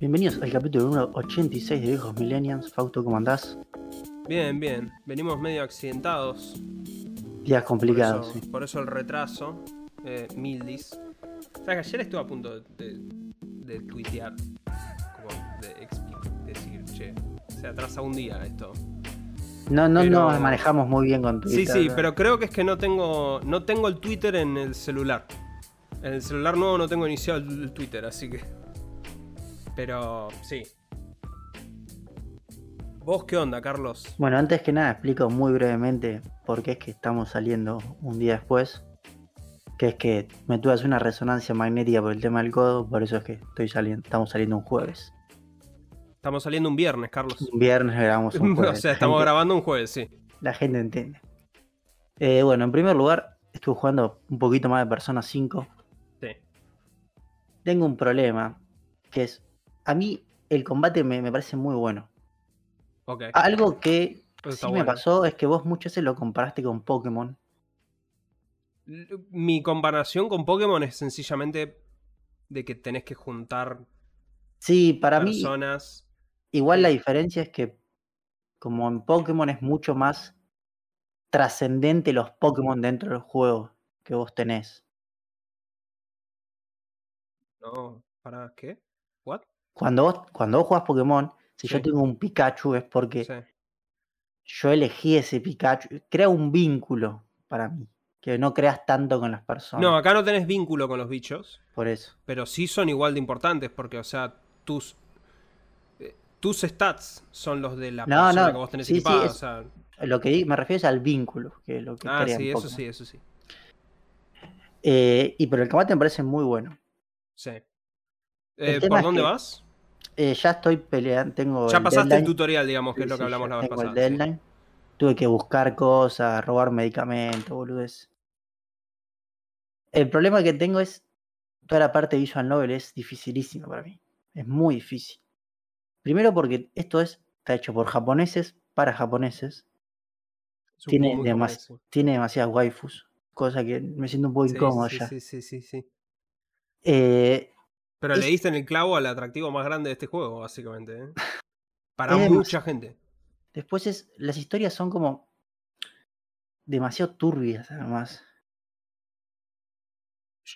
Bienvenidos al capítulo número 86 de Viejos Millennials. Fausto, ¿cómo andás? Bien, bien. Venimos medio accidentados. Días Por complicados, eso, sí. por eso el retraso. Eh, Mildis. O sea, que ayer estuve a punto de, de, de tuitear. Como de expli- decir, che, se atrasa un día esto. No, no pero- nos manejamos muy bien con Twitter. Sí, sí, pero creo que es que no tengo, no tengo el Twitter en el celular. En el celular nuevo no tengo iniciado el, Twitter, así que. Pero sí. ¿Vos qué onda, Carlos? Bueno, antes que nada explico muy brevemente por qué es que estamos saliendo un día después. Que es que me tuve hacer una resonancia magnética por el tema del codo, por eso es que estoy saliendo, estamos saliendo un jueves. Estamos saliendo un viernes, Carlos. Un viernes grabamos un o jueves. sea, La estamos gente- grabando un jueves, sí. La gente entiende. Eh, bueno, en primer lugar, estuve jugando un poquito más de Persona 5. Tengo un problema, que es, a mí el combate me, me parece muy bueno. Ok. Algo que Eso sí me pasó es que vos muchas veces lo comparaste con Pokémon. Mi comparación con Pokémon es sencillamente de que tenés que juntar Sí, para mí, personas. igual sí. la diferencia es que como en Pokémon es mucho más trascendente los Pokémon dentro del juego que vos tenés. No, ¿para qué? ¿What? Cuando vos, cuando vos jugás Pokémon, si yo Sí. tengo un Pikachu es porque Sí. yo elegí ese Pikachu. Crea un vínculo para mí, que no creas tanto con las personas. No, acá no tenés vínculo con los bichos, Por eso. pero sí son igual de importantes porque, o sea, tus eh, tus stats son los de la No, persona no, que vos tenés sí, sí, equipada, es- o sea, Lo que me refiero es al vínculo, que es lo que ah, sí, eso Pokémon. sí, eso sí. Eh, y pero el combate me parece muy bueno. Sí. Eh, ¿Por dónde que- vas? Eh, ya estoy peleando, tengo Ya el pasaste el tutorial, digamos, que Sí, es lo sí, que hablamos la vez pasada. sí. Tuve que buscar cosas, robar medicamentos, boludez. El problema que tengo es toda la parte visual novel es dificilísima para mí. Es muy difícil. Primero porque esto es, está hecho por japoneses para japoneses. Tiene, demas- tiene demasiadas waifus, cosa que me siento un poco incómodo ya. sí, sí, sí, sí. Eh, Pero Es- le diste en el clavo al atractivo más grande de este juego, básicamente. ¿eh? Para Es mucha gente. después es, las historias son como demasiado turbias además.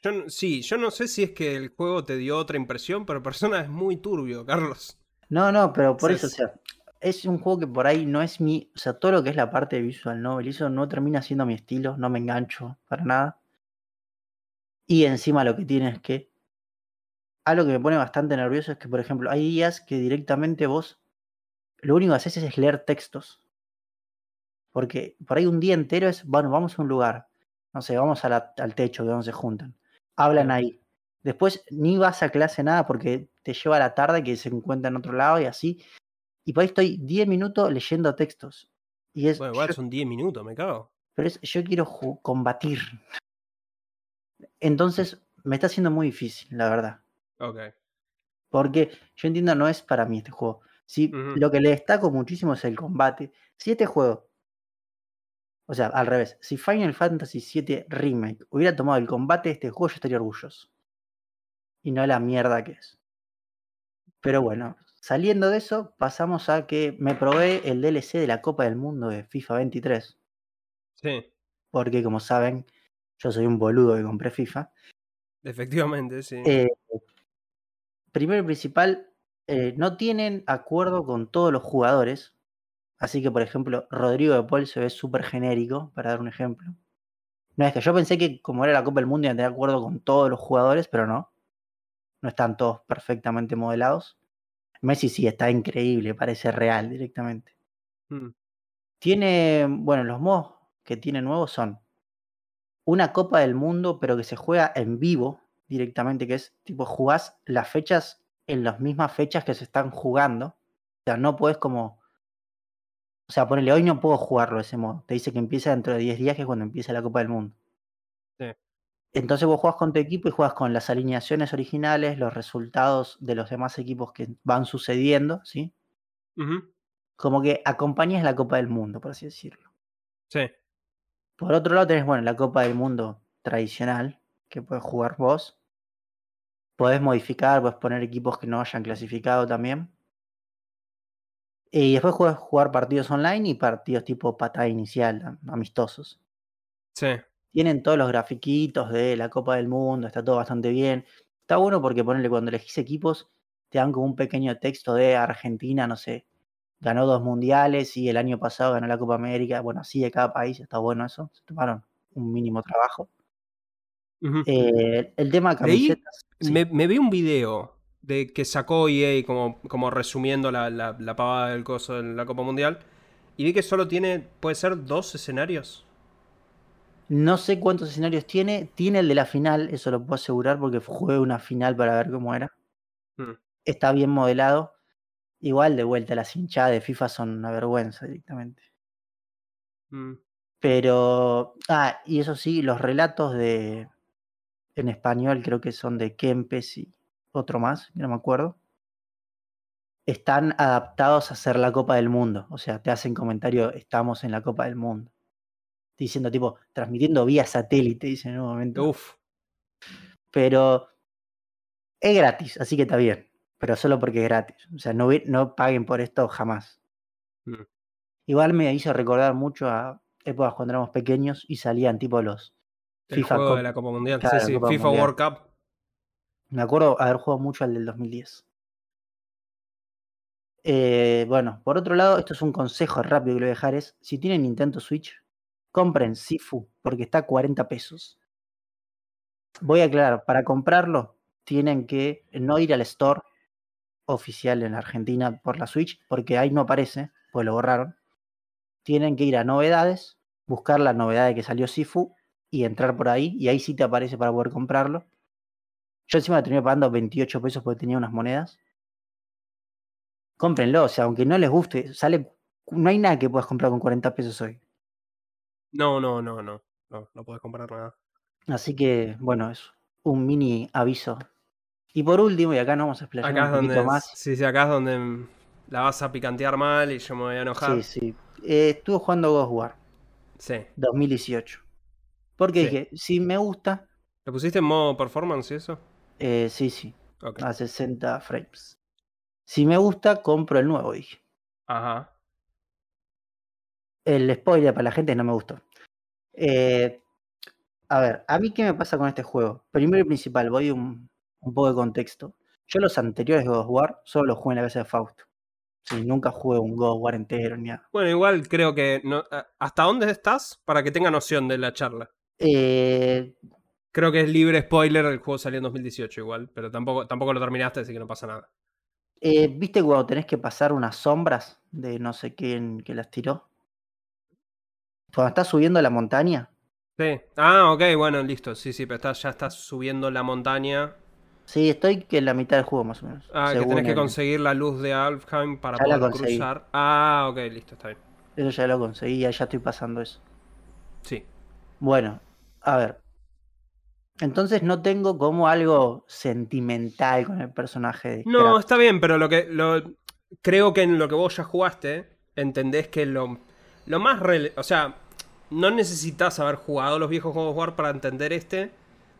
Yo, sí, yo no sé si es que el juego te dio otra impresión, pero Persona es muy turbio, Carlos. No, no, pero por Sí, eso, o sea, es un juego que por ahí no es mi, o sea, todo lo que es la parte de visual novel, eso no termina siendo mi estilo, no me engancho para nada. Y encima lo que tiene es que, algo que me pone bastante nervioso es que, por ejemplo, hay días que directamente vos, lo único que haces es leer textos. Porque por ahí un día entero es, bueno, vamos a un lugar, no sé, vamos a la- al techo, que donde se juntan. Hablan ahí. Después ni vas a clase nada porque te lleva a la tarde que se encuentra en otro lado y así. Y por ahí estoy 10 minutos leyendo textos. Y es, Bueno, igual yo, son 10 minutos, me cago. pero es, yo quiero combatir. Entonces me está haciendo muy difícil, la verdad. Ok. Porque yo entiendo, no es para mí este juego. Si Ujú. lo que le destaco muchísimo es el combate. Si este juego, o sea, al revés, si Final Fantasy VII Remake hubiera tomado el combate de este juego, yo estaría orgulloso. Y no la mierda que es. Pero bueno, saliendo de eso, pasamos a que me probé el DLC de la Copa del Mundo de FIFA 23. Sí, Porque como saben, yo soy un boludo que compré FIFA. efectivamente, sí. Eh, primero y principal, eh, no tienen acuerdo con todos los jugadores. Así que, por ejemplo, Rodrigo de Paul se ve súper genérico, para dar un ejemplo. No es que yo pensé que como era la Copa del Mundo iban a tener acuerdo con todos los jugadores, pero no. No están todos perfectamente modelados. Messi sí está increíble, parece real directamente. Mm, Tiene, bueno, los modos que tiene nuevos son una Copa del Mundo, pero que se juega en vivo directamente, que es tipo jugás las fechas en las mismas fechas que se están jugando. O sea, no puedes como. O sea, ponele, hoy no puedo jugarlo de ese modo. Te dice que empieza dentro de 10 días, que es cuando empieza la Copa del Mundo. Sí. Entonces vos jugás con tu equipo y juegas con las alineaciones originales, los resultados de los demás equipos que van sucediendo, ¿sí? Como que acompañas la Copa del Mundo, por así decirlo. Sí. Por otro lado tenés, bueno, la Copa del Mundo tradicional, que puedes jugar vos. Podés modificar, podés poner equipos que no hayan clasificado también. Y después puedes jugar partidos online y partidos tipo patada inicial, amistosos. Sí. Tienen todos los grafiquitos de la Copa del Mundo, está todo bastante bien. Está bueno porque ponerle cuando elegís equipos, te dan como un pequeño texto de Argentina, no sé, ganó dos mundiales y el año pasado ganó la Copa América. Bueno, así de cada país, está bueno eso. Se tomaron un mínimo trabajo. Eh, el tema Leí- camisetas. sí. Me, me vi un video de que sacó EA como, como resumiendo la, la, la pavada del coso de la Copa Mundial. Y vi que solo tiene, puede ser dos escenarios. No sé cuántos escenarios tiene. Tiene el de la final, eso lo puedo asegurar porque jugué una final para ver cómo era. Mm. Está bien modelado. Igual de vuelta, las hinchadas de FIFA son una vergüenza directamente. Mm. Pero. Ah, y eso sí, los relatos de. En español creo que son de Kempes y otro más, que no me acuerdo. Están adaptados a hacer la Copa del Mundo. O sea, te hacen comentario, estamos en la Copa del Mundo. Diciendo tipo, transmitiendo vía satélite, dicen en un momento. Uf. Pero es gratis, así que está bien. Pero solo porque es gratis. O sea, no, no paguen por esto jamás. Mm. Igual me hizo recordar mucho a épocas cuando éramos pequeños y salían tipo los El FIFA juego Cop- de la Copa Mundial. claro, sí, sí, Copa FIFA Mundial. World Cup. Me acuerdo haber jugado mucho al del 2010. Eh, bueno, por otro lado, esto es un consejo rápido que le voy a dejar es, si tienen Nintendo Switch, compren Sifu, porque está a 40 pesos. Voy a aclarar, para comprarlo tienen que no ir al store oficial en Argentina por la Switch, porque ahí no aparece, pues lo borraron. Tienen que ir a novedades, buscar la novedad de que salió Sifu y entrar por ahí, y ahí sí te aparece para poder comprarlo. Yo encima la terminé pagando 28 pesos porque tenía unas monedas. Cómprenlo, o sea, aunque no les guste, sale. No hay nada que puedas comprar con 40 pesos hoy. No, no, no, no. No, no puedes comprar nada. Así que, bueno, es un mini aviso. Y por último, y acá nos vamos a explayar Acá un poquito donde. más. Sí, sí, acá es donde la vas a picantear mal y yo me voy a enojar. Sí, sí. Eh, estuve jugando of War Sí. 2018. Porque Sí. dije, si me gusta, ¿Lo pusiste en modo performance y eso? eh, sí, sí, a 60 frames. Si me gusta, compro el nuevo, dije. Ajá. El spoiler para la gente no me gustó. Eh, a ver, a mí qué me pasa con este juego. Primero y principal, voy un, un poco de contexto. Yo los anteriores God of War solo los jugué en la casa de Fausto. Sí, nunca jugué un God of War entero ni nada. Bueno, igual creo que. No, ¿Hasta dónde estás? Para que tenga noción de la charla. Eh, Creo que es libre spoiler, el juego salió en 2018 igual, pero tampoco, tampoco lo terminaste, así que no pasa nada. eh, ¿Viste cuando tenés que pasar unas sombras de no sé quién que las tiró? Cuando estás subiendo la montaña. Sí. Ah, ok, bueno, listo. Sí, sí, pero estás, ya estás subiendo la montaña. Sí, estoy que en la mitad del juego más o menos. Ah, que tenés que el- conseguir la luz de Alfheim para Ya poder cruzar. Ah, ok, listo, está bien. Eso ya lo conseguí, ya estoy pasando eso. Sí. Bueno, a ver. Entonces no tengo como algo sentimental con el personaje de No, está bien, pero lo que. Lo, creo que en lo que vos ya jugaste, entendés que lo, lo más. rele- o sea, no necesitas haber jugado los viejos God of War para entender este.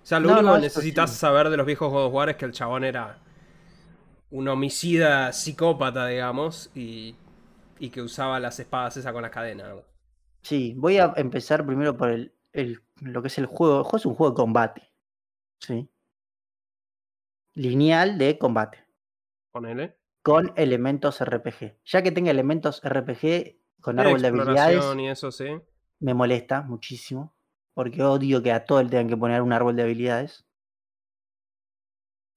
O sea, lo No, único no, que necesitas sí. saber de los viejos God of War es que el chabón era un homicida psicópata, digamos, y, y que usaba las espadas esa con la cadena. Sí, voy a empezar primero por el, el- lo que es el juego. El juego es un juego de combate. Sí. Lineal de combate. Ponele. Con elementos RPG. Ya que tenga elementos RPG con árbol de habilidades, exploración y eso, sí. me molesta muchísimo. Porque odio que a todo le tengan que poner un árbol de habilidades.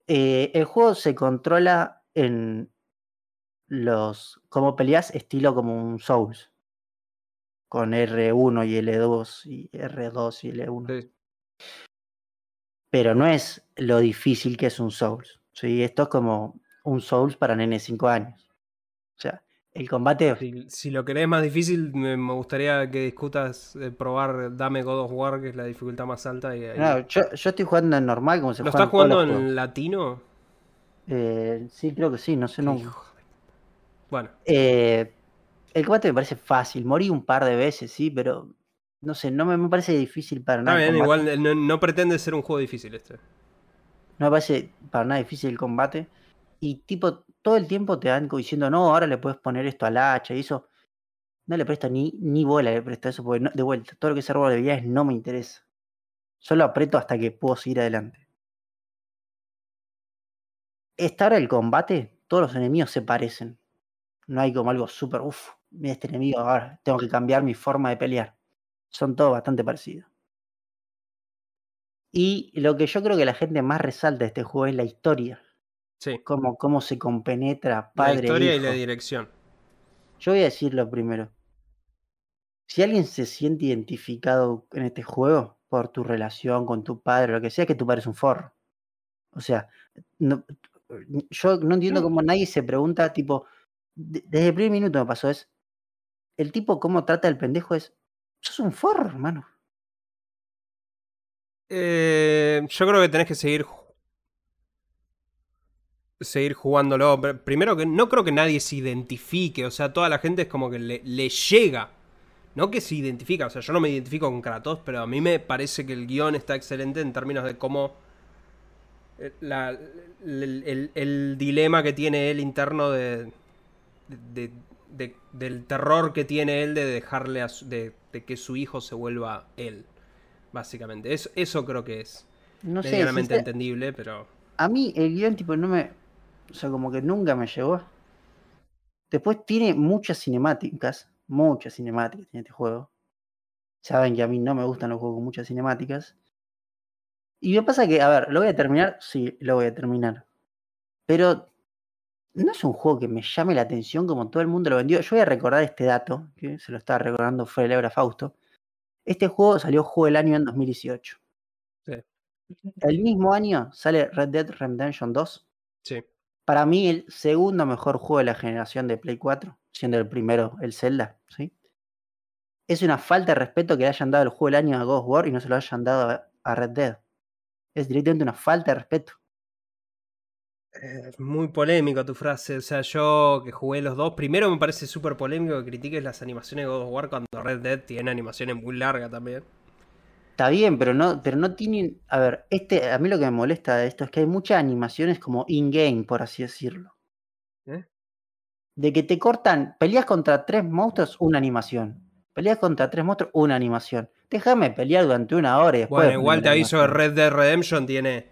Eh, el juego se controla en los. como peleas estilo como un Souls. Con R1 y L2 y R2 y L1. Sí. Pero no es lo difícil que es un Souls. ¿sí? Esto es como un Souls para nenes de 5 años. O sea, el combate. Si, si lo querés más difícil, me, me gustaría que discutas eh, probar Dame God of War, que es la dificultad más alta. Y, No, yo, yo estoy jugando en normal como se ¿Lo estás jugando en juegos. latino? Eh, sí, creo que sí, no sé. No. hijo de- Bueno, Eh, el combate me parece fácil. Morí un par de veces, sí, pero no sé, no me, me parece difícil para nada. bien, igual no, no pretende ser un juego difícil este. No me parece para nada difícil el combate. Y tipo, todo el tiempo te dan diciendo, no, ahora le puedes poner esto al hacha y eso. No le presto ni, ni bola, le presto eso, porque de vuelta, todo lo que sea árbol de habilidades no me interesa. Solo aprieto hasta que puedo seguir adelante. Esta hora el combate, todos los enemigos se parecen. No hay como algo súper, uff, mira este enemigo, ahora tengo que cambiar mi forma de pelear. Son todos bastante parecidos. Y lo que yo creo que la gente más resalta de este juego es la historia. Sí. Cómo, cómo se compenetra La padre e historia y la dirección. Yo voy a decirlo primero. Si alguien se siente identificado en este juego por tu relación con tu padre, lo que sea, que tu padre es un forro. O sea, no- yo no entiendo cómo nadie se pregunta, tipo, de- desde el primer minuto me pasó, es, el tipo cómo trata al pendejo es, sos un forro, hermano. Eh, yo creo que tenés que seguir seguir jugándolo. Pero Primero que no creo que nadie se identifique, o sea, toda la gente es como que le, le llega. No que se identifica, o sea, yo no me identifico con Kratos, pero a mí me parece que el guion está excelente en términos de cómo eh, la- el, el- el dilema que tiene él interno de, de- de- del terror que tiene él de dejarle a de, que su hijo se vuelva él, básicamente. Eso, eso creo que es No sé, entendible, pero a mí el guion tipo no me, o sea, como que nunca me llegó. Después tiene muchas cinemáticas, muchas cinemáticas tiene este juego. Saben que a mí no me gustan los juegos con muchas cinemáticas. Y me pasa que, a ver, ¿lo voy a terminar? Sí, lo voy a terminar. Pero no es un juego que me llame la atención como todo el mundo lo vendió. Yo voy a recordar este dato, que se lo estaba recordando fue el Ebra Fausto. Este juego salió juego del año en 2018. Sí. El mismo año sale Red Dead Redemption 2. sí. Para mí, el segundo mejor juego de la generación de Play 4, siendo el primero el Zelda, ¿sí? Es una falta de respeto que le hayan dado el juego del año a of War y no se lo hayan dado a- a Red Dead. Es directamente una falta de respeto. Es muy polémico tu frase, o sea, yo que jugué los dos, primero me parece súper polémico que critiques las animaciones de God of War cuando Red Dead tiene animaciones muy largas también. Está bien, pero no, pero no tienen. A ver, este, a mí lo que me molesta de esto es que hay muchas animaciones como in-game, por así decirlo. ¿Eh? De que te cortan, peleas contra tres monstruos, una animación. Peleas contra tres monstruos, una animación. Déjame pelear durante una hora y después. Bueno, igual te aviso que. Red Dead Redemption tiene.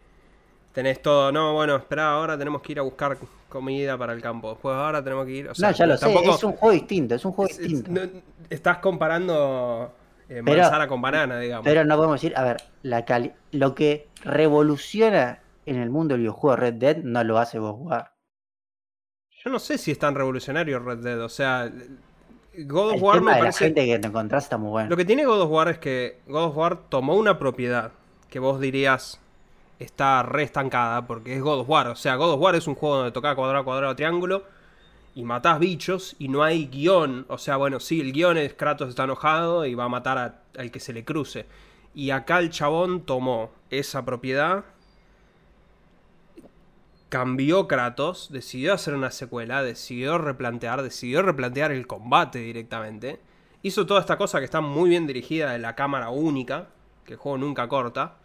Tenés todo. No, bueno, espera, ahora tenemos que ir a buscar comida para el campo. Después ahora tenemos que ir. O sea, no, ya lo sé, tampoco- es un juego distinto, es un juego es- es- distinto. no- estás comparando eh, Pero- manzana con banana, digamos. Pero no podemos decir, a ver, la cali- lo que revoluciona en el mundo del videojuego Red Dead no lo hace God of War. Yo no sé si es tan revolucionario Red Dead. O sea, God of El War tema me de parece. la gente que te encontrás está muy bueno. Lo que tiene God of War es que God of War tomó una propiedad que vos dirías está re estancada porque es God of War. O sea, God of War es un juego donde tocás cuadrado, cuadrado, triángulo y matás bichos y no hay guion. O sea, bueno, sí, el guion es Kratos está enojado y va a matar al que se le cruce. Y acá el chabón tomó esa propiedad, cambió Kratos, decidió hacer una secuela, decidió replantear, decidió replantear el combate directamente. Hizo toda esta cosa que está muy bien dirigida de la cámara única, que el juego nunca corta.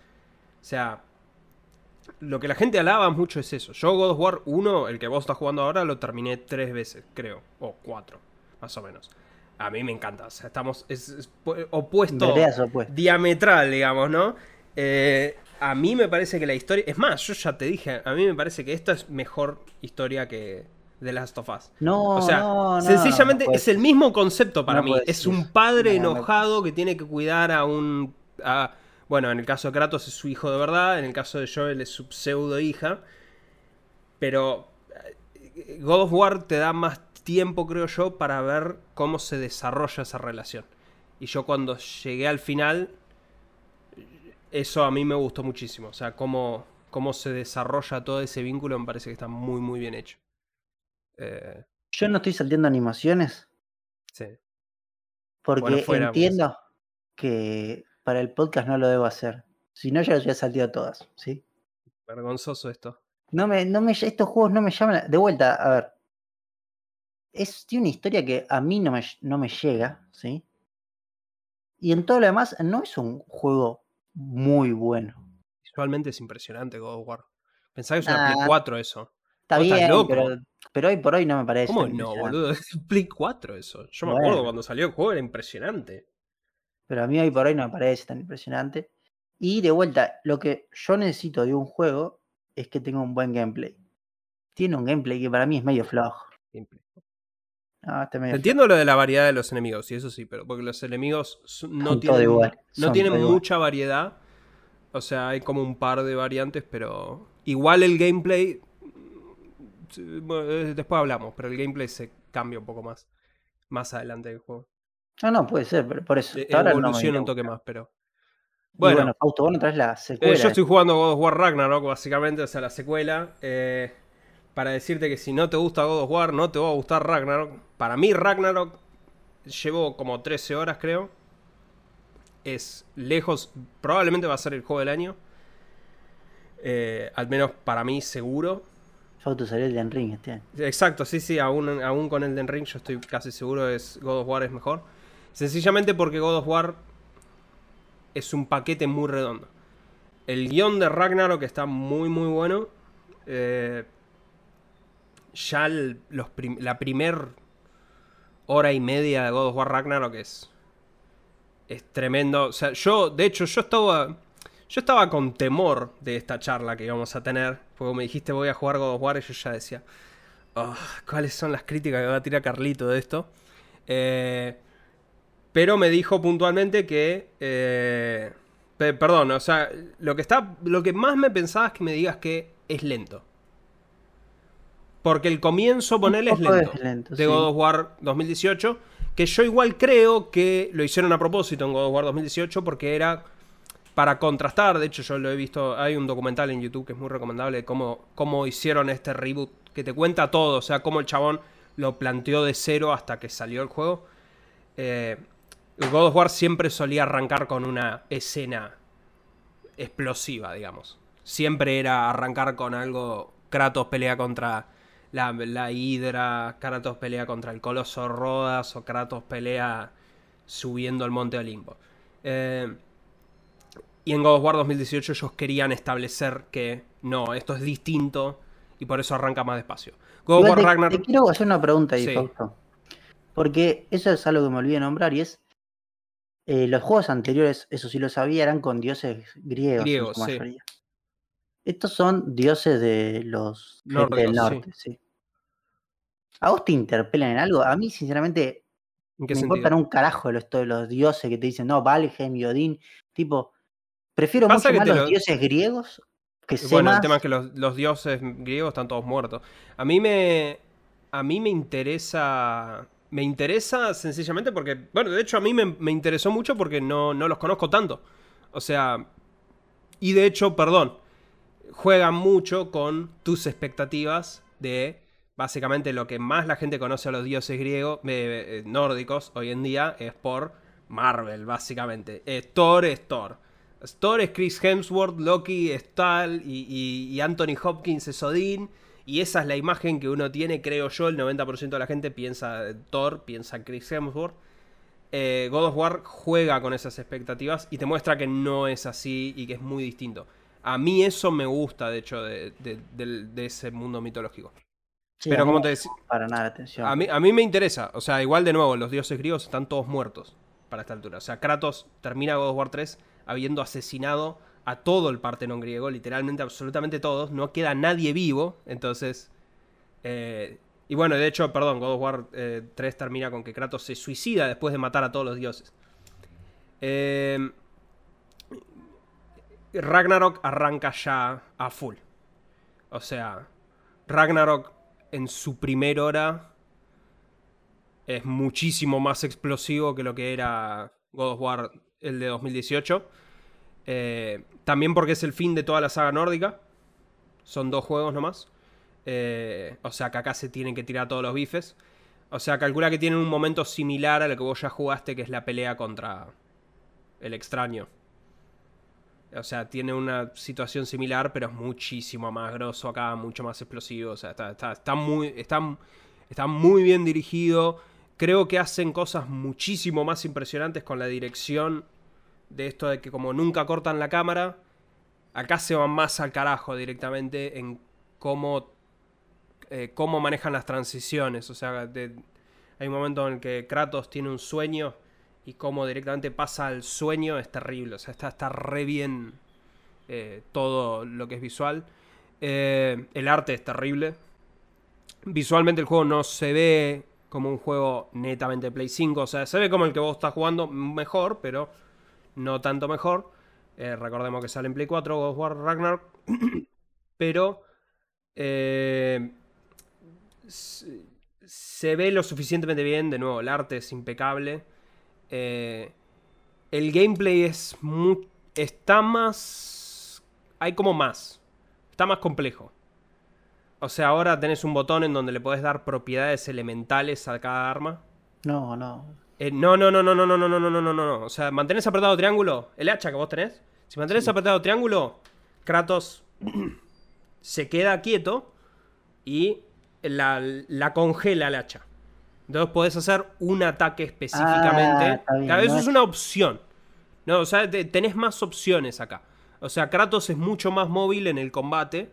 O sea, lo que la gente alaba mucho es eso. Yo God of War 1, el que vos estás jugando ahora, lo terminé tres veces, creo. O cuatro, más o menos. A mí me encanta. O sea, estamos... Es, es pu- opuesto opuestas. diametral, digamos, ¿no? Eh, a mí me parece que la historia. Es más, yo ya te dije, a mí me parece que esta es mejor historia que The Last of Us. No, O sea, no, no, sencillamente no es el mismo concepto para mí. Es un padre No, no. enojado que tiene que cuidar a un. a- bueno, en el caso de Kratos es su hijo de verdad, en el caso de Joel es su pseudo hija. Pero eh, God of War te da más tiempo, creo yo, para ver cómo se desarrolla esa relación. Y yo cuando llegué al final, eso a mí me gustó muchísimo. O sea, cómo, cómo se desarrolla todo ese vínculo me parece que está muy, muy bien hecho. Eh, Yo no estoy salteando animaciones sí. porque Bueno, fuera, pues. entiendo que para el podcast no lo debo hacer. Si no, ya los hubiera salteado todas, ¿sí? Vergonzoso esto. No me, no me, estos juegos no me llaman. la- De vuelta, a ver. Es, tiene una historia que a mí no me, no me llega, ¿sí? Y en todo lo demás, no es un juego muy bueno. Visualmente es impresionante God of War. Pensá que es una Play 4 eso. Está bien, pero, pero, hoy por hoy no me parece. ¿Cómo no, boludo? Es Play 4 eso. Yo me acuerdo cuando salió el juego, era impresionante. Pero a mí hoy por hoy no me parece tan impresionante. Y de vuelta, lo que yo necesito de un juego es que tenga un buen gameplay. Tiene un gameplay que para mí es medio flojo. Entiendo lo de la variedad de los enemigos, y eso sí, pero porque los enemigos no tienen, no tienen mucha variedad. O sea, hay como un par de variantes, pero igual el gameplay. Eh, después hablamos, pero el gameplay se cambia un poco más. Más adelante del juego. No, no, puede ser, pero por eso. E, evoluciona un toque más, pero. Bueno, bueno Fausto, traes la secuela. Eh, yo estoy jugando God of War Ragnarok, básicamente, o sea, la secuela. Eh, para decirte que si no te gusta God of War, no te va a gustar Ragnarok. Para mí, Ragnarok llevo como 13 horas, creo. Es lejos, probablemente va a ser el juego del año. Eh, al menos para mí, seguro. Fausto salió el Den Ring este año. Exacto, sí, sí, aún, aún con el Den Ring yo estoy casi seguro que God of War es mejor. Sencillamente porque God of War es un paquete muy redondo. El guion de Ragnarok está muy, muy bueno. Eh, ya la primer hora y media de God of War Ragnarok es, es tremendo. O sea, yo, de hecho, yo estaba, yo estaba con temor de esta charla que íbamos a tener. Porque me dijiste voy a jugar God of War y yo ya decía, oh, ¿cuáles son las críticas que va a tirar Carlito de esto? Eh, pero me dijo puntualmente que... Eh, perdón, o sea, lo que, está, lo que más me pensaba es que me digas que es lento. Porque el comienzo, ponerle es lento. de God of War 2018. Que yo igual creo que lo hicieron a propósito en God of War 2018 porque era para contrastar. De hecho, yo lo he visto. Hay un documental en YouTube que es muy recomendable de cómo, cómo hicieron este reboot. Que te cuenta todo. O sea, cómo el chabón lo planteó de cero hasta que salió el juego. Eh, God of War siempre solía arrancar con una escena explosiva, digamos. Siempre era arrancar con algo. Kratos pelea contra la, la Hidra, Kratos pelea contra el Coloso Rodas o Kratos pelea subiendo el Monte Olimpo. Eh, y en God of War 2018 ellos querían establecer que no, esto es distinto y por eso arranca más despacio. God of War Ragnarok... te, quiero hacer una pregunta ahí. Porque eso es algo que me olvidé de nombrar y es. Eh, los juegos anteriores, eso sí lo sabía, eran con dioses griegos. griegos en su mayoría. Estos son dioses de los del norte, sí. ¿A vos te interpelan en algo? A mí, sinceramente, me importan un carajo los, los dioses que te dicen, no, Valheim y Odín. Tipo, prefiero mucho más los dioses griegos que Bueno, el tema es que los, dioses griegos están todos muertos. A mí me. A mí me interesa. Me interesa sencillamente porque. Bueno, de hecho, a mí me, interesó mucho porque no, no los conozco tanto. O sea. Y de hecho, perdón juegan mucho con tus expectativas de básicamente lo que más la gente conoce a los dioses griegos, eh, nórdicos hoy en día es por Marvel, básicamente. Thor es Thor. Thor es Chris Hemsworth, Loki es Tal y, Anthony Hopkins es Odin. Y esa es la imagen que uno tiene, creo yo, el 90% de la gente piensa Thor, piensa Chris Hemsworth. Eh, God of War juega con esas expectativas y te muestra que no es así y que es muy distinto. A mí eso me gusta, de hecho, de, ese mundo mitológico. Pero como te decía... Para nada, atención. A mí, a mí me interesa. O sea, igual de nuevo, los dioses griegos están todos muertos para esta altura. O sea, Kratos termina God of War 3 habiendo asesinado a todo el Partenón griego, literalmente absolutamente todos. No queda nadie vivo. Entonces... Eh, y bueno, de hecho, perdón, God of War 3 eh, termina con que Kratos se suicida después de matar a todos los dioses. Eh, Ragnarok arranca ya a full. O sea, Ragnarok en su primer hora es muchísimo más explosivo que lo que era God of War el de 2018. Eh, también porque es el fin de toda la saga nórdica. Son dos juegos nomás. Eh, o sea que acá se tienen que tirar todos los bifes. O sea, calcula que tienen un momento similar a lo que vos ya jugaste, que es la pelea contra el extraño. O sea, tiene una situación similar, pero es muchísimo más grosso acá, mucho más explosivo. O sea, está, muy, está, está muy bien dirigido. creo que hacen cosas muchísimo más impresionantes con la dirección de esto de que como nunca cortan la cámara, acá se van más al carajo directamente en cómo, eh, cómo manejan las transiciones. O sea, hay un momento en el que Kratos tiene un sueño y cómo directamente pasa al sueño es terrible. O sea, está, está re bien eh, todo lo que es visual. Eh, el arte es terrible. Visualmente el juego no se ve como un juego netamente Play 5. O sea, se ve como el que vos estás jugando mejor, pero no tanto mejor. Eh, recordemos que sale en Play 4 God of War Ragnarok. pero eh, se ve lo suficientemente bien. De nuevo, el arte es impecable. Eh, el gameplay es está más... Hay como más. Está más complejo. O sea, ahora tenés un botón en donde le podés dar propiedades elementales a cada arma. No, no. No, no, no, no, no, no, no, no, no, no, no, no. O sea, mantenés apretado triángulo. El hacha que vos tenés. Si mantenés apretado triángulo, Kratos se queda quieto y la, la congela el hacha. Entonces podés hacer un ataque específicamente. Ah, eso es una opción. No, o sea, tenés más opciones acá. O sea, Kratos es mucho más móvil en el combate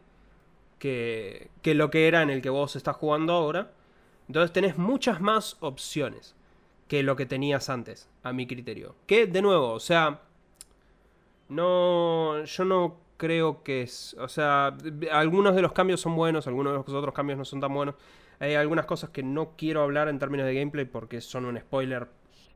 que, que lo que era en el que vos estás jugando ahora. Entonces tenés muchas más opciones que lo que tenías antes, a mi criterio. Que, de nuevo, o sea, no, yo no creo que es, o sea, algunos de los cambios son buenos, algunos de los otros cambios no son tan buenos. Hay algunas cosas que no quiero hablar en términos de gameplay porque son un spoiler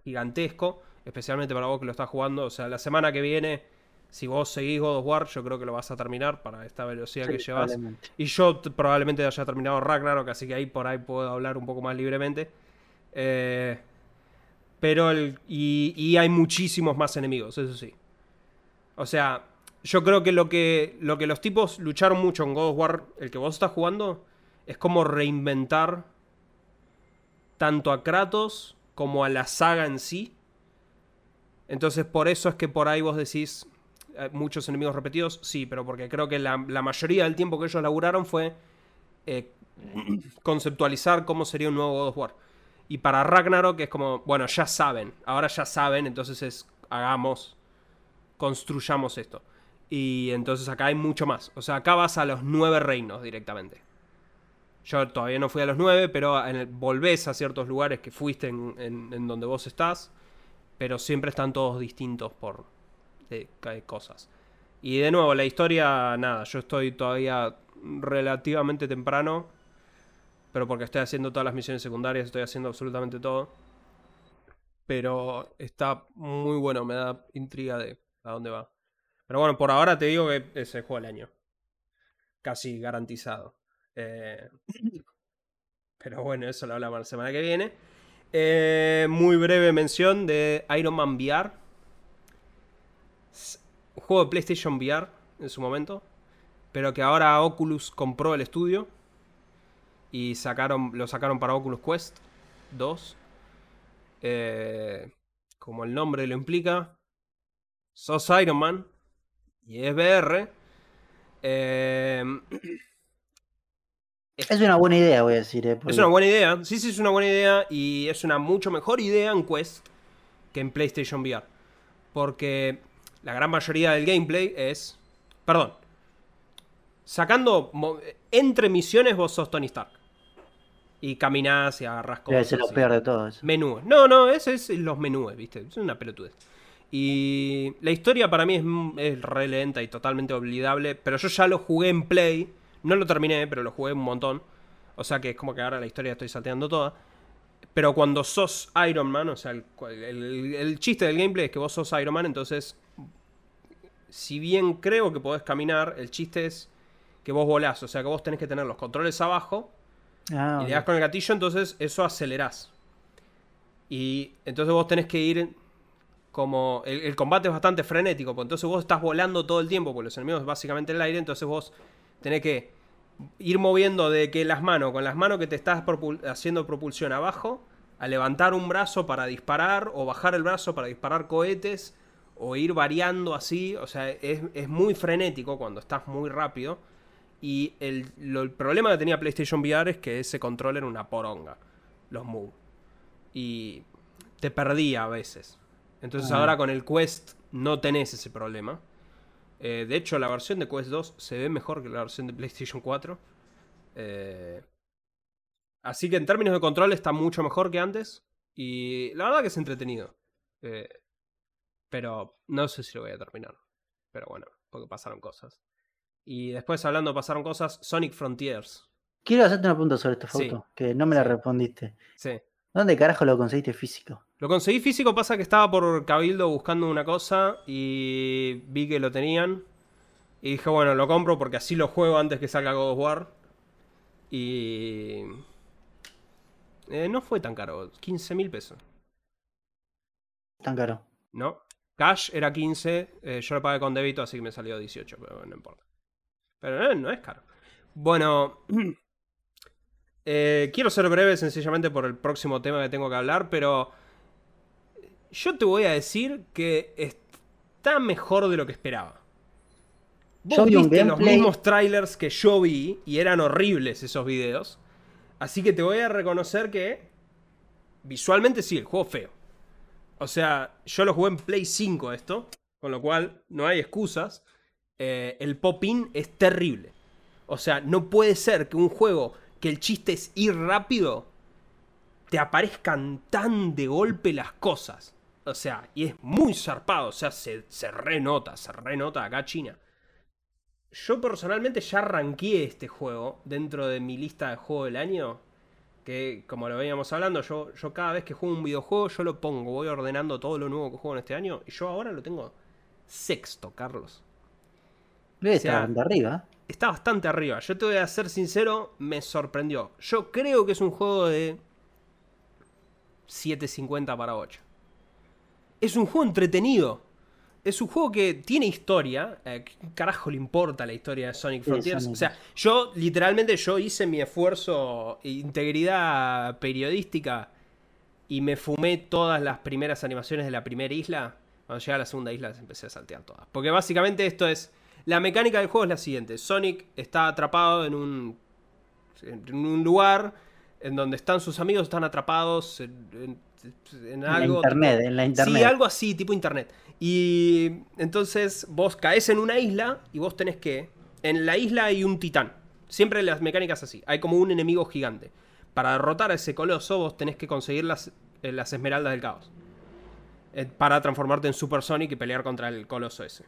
gigantesco, especialmente para vos que lo estás jugando. O sea, la semana que viene si vos seguís God of War, yo creo que lo vas a terminar para esta velocidad que llevas. Y yo probablemente haya terminado Ragnarok, así que ahí por ahí puedo hablar un poco más libremente. Eh, pero el, y, hay muchísimos más enemigos, eso sí. O sea, yo creo que lo que, lo que los tipos lucharon mucho en God of War, el que vos estás jugando, es como reinventar tanto a Kratos como a la saga en sí. Entonces por eso es que por ahí vos decís, eh, muchos enemigos repetidos, sí, pero porque creo que la, mayoría del tiempo que ellos laburaron fue eh, conceptualizar cómo sería un nuevo God of War. Y para Ragnarok es como, bueno, ya saben, ahora ya saben, entonces es, hagamos, construyamos esto. Y entonces acá hay mucho más. O sea, acá vas a los nueve reinos directamente. Yo todavía no fui a los nueve, pero en volvés a ciertos lugares que fuiste en donde vos estás. Pero siempre están todos distintos por, de, cosas. Y de nuevo, la historia, nada, yo estoy todavía relativamente temprano, pero porque estoy haciendo todas las misiones secundarias, estoy haciendo absolutamente todo. Pero está muy bueno, me da intriga de a dónde va. Pero bueno, por ahora te digo que es el juego del año. Casi garantizado. Eh, pero bueno, eso lo hablamos la semana que viene. Eh, muy breve mención de Iron Man VR juego de PlayStation VR en su momento, pero que ahora Oculus compró el estudio y sacaron, lo sacaron para Oculus Quest 2. Eh, como el nombre lo implica, sos Iron Man y es VR. Eh, es una buena idea, voy a decir. Eh, es una buena idea. Sí, sí, es una buena idea. Y es una mucho mejor idea en Quest que en PlayStation VR. Porque la gran mayoría del gameplay es. Perdón. Sacando. Entre misiones vos sos Tony Stark. Y caminás y agarrás cosas. Se lo peor de todo eso. Menúes. No, no, ese es los menúes, ¿viste? Es una pelotudez. Y la historia para mí es, es re lenta y totalmente olvidable. Pero yo ya lo jugué en Play. No lo terminé, pero lo jugué un montón. O sea que es como que ahora la historia estoy salteando toda. Pero cuando sos Iron Man, o sea, el, chiste del gameplay es que vos sos Iron Man, entonces, si bien creo que podés caminar, el chiste es que vos volás, o sea, que vos tenés que tener los controles abajo ah, y le das con el gatillo, entonces eso acelerás. Y entonces vos tenés que ir como... El, combate es bastante frenético, pues entonces vos estás volando todo el tiempo, porque los enemigos es básicamente el aire, entonces vos tenés que ir moviendo de que las manos, con las manos que te estás haciendo propulsión abajo, a levantar un brazo para disparar, o bajar el brazo para disparar cohetes, o ir variando así. O sea, es, muy frenético cuando estás muy rápido. Y el, problema que tenía PlayStation VR es que ese control era una poronga. Los Move. y te perdía a veces. Entonces Ah. ahora con el Quest no tenés ese problema. Eh, de hecho, la versión de Quest 2 se ve mejor que la versión de PlayStation 4. Eh, así que en términos de control está mucho mejor que antes. Y la verdad que es entretenido. Eh, pero no sé si lo voy a terminar. Pero bueno, porque pasaron cosas. Y después hablando pasaron cosas, Sonic Frontiers. Quiero hacerte una pregunta sobre esta Sí. foto, que no me la respondiste. Sí. ¿Dónde carajo lo conseguiste físico? Lo conseguí físico, pasa que estaba por Cabildo buscando una cosa y vi que lo tenían. Y dije, bueno, lo compro porque así lo juego antes que salga God of War. Y... eh, no fue tan caro, 15 mil pesos. Tan caro. ¿No? Cash era 15, eh, yo lo pagué con débito, así que me salió 18, pero no importa. Pero no es caro. Bueno, eh, quiero ser breve sencillamente por el próximo tema que tengo que hablar, pero yo te voy a decir que está mejor de lo que esperaba. Vos viste los mismos trailers que yo vi y eran horribles esos videos. Así que te voy a reconocer que visualmente sí, el juego es feo. O sea, yo lo jugué en Play 5 esto, con lo cual no hay excusas. Eh, el pop-in es terrible. O sea, no puede ser que un juego que el chiste es ir rápido, te aparezcan tan de golpe las cosas. O sea, y es muy zarpado. O sea, se, se renota, se renota acá China. Yo personalmente ya arranqué este juego dentro de mi lista de juego del año. Que como lo veníamos hablando, yo, yo cada vez que juego un videojuego, yo lo pongo, voy ordenando todo lo nuevo que juego en este año. Y yo ahora lo tengo sexto, Carlos. Debe O sea, estar bastante arriba. Está bastante arriba. Yo te voy a ser sincero, me sorprendió. Yo creo que es un juego de 7.50 para 8. Es un juego entretenido. Es un juego que tiene historia. Eh, ¿Qué carajo le importa la historia de Sonic Frontiers? O sea, yo literalmente yo hice mi esfuerzo e integridad periodística y me fumé todas las primeras animaciones de la primera isla. Cuando llegué a la segunda isla las empecé a saltear todas. Porque básicamente esto es... La mecánica del juego es la siguiente. Sonic está atrapado en un, en un lugar en donde están sus amigos, están atrapados en, en- algo... internet, en la internet. Sí, algo así, tipo internet. Y entonces vos caes en una isla y vos tenés que... En la isla hay un titán. Siempre las mecánicas así. Hay como un enemigo gigante. Para derrotar a ese coloso vos tenés que conseguir las, eh, las esmeraldas del caos. Eh, Para transformarte en Super Sonic y pelear contra el coloso ese.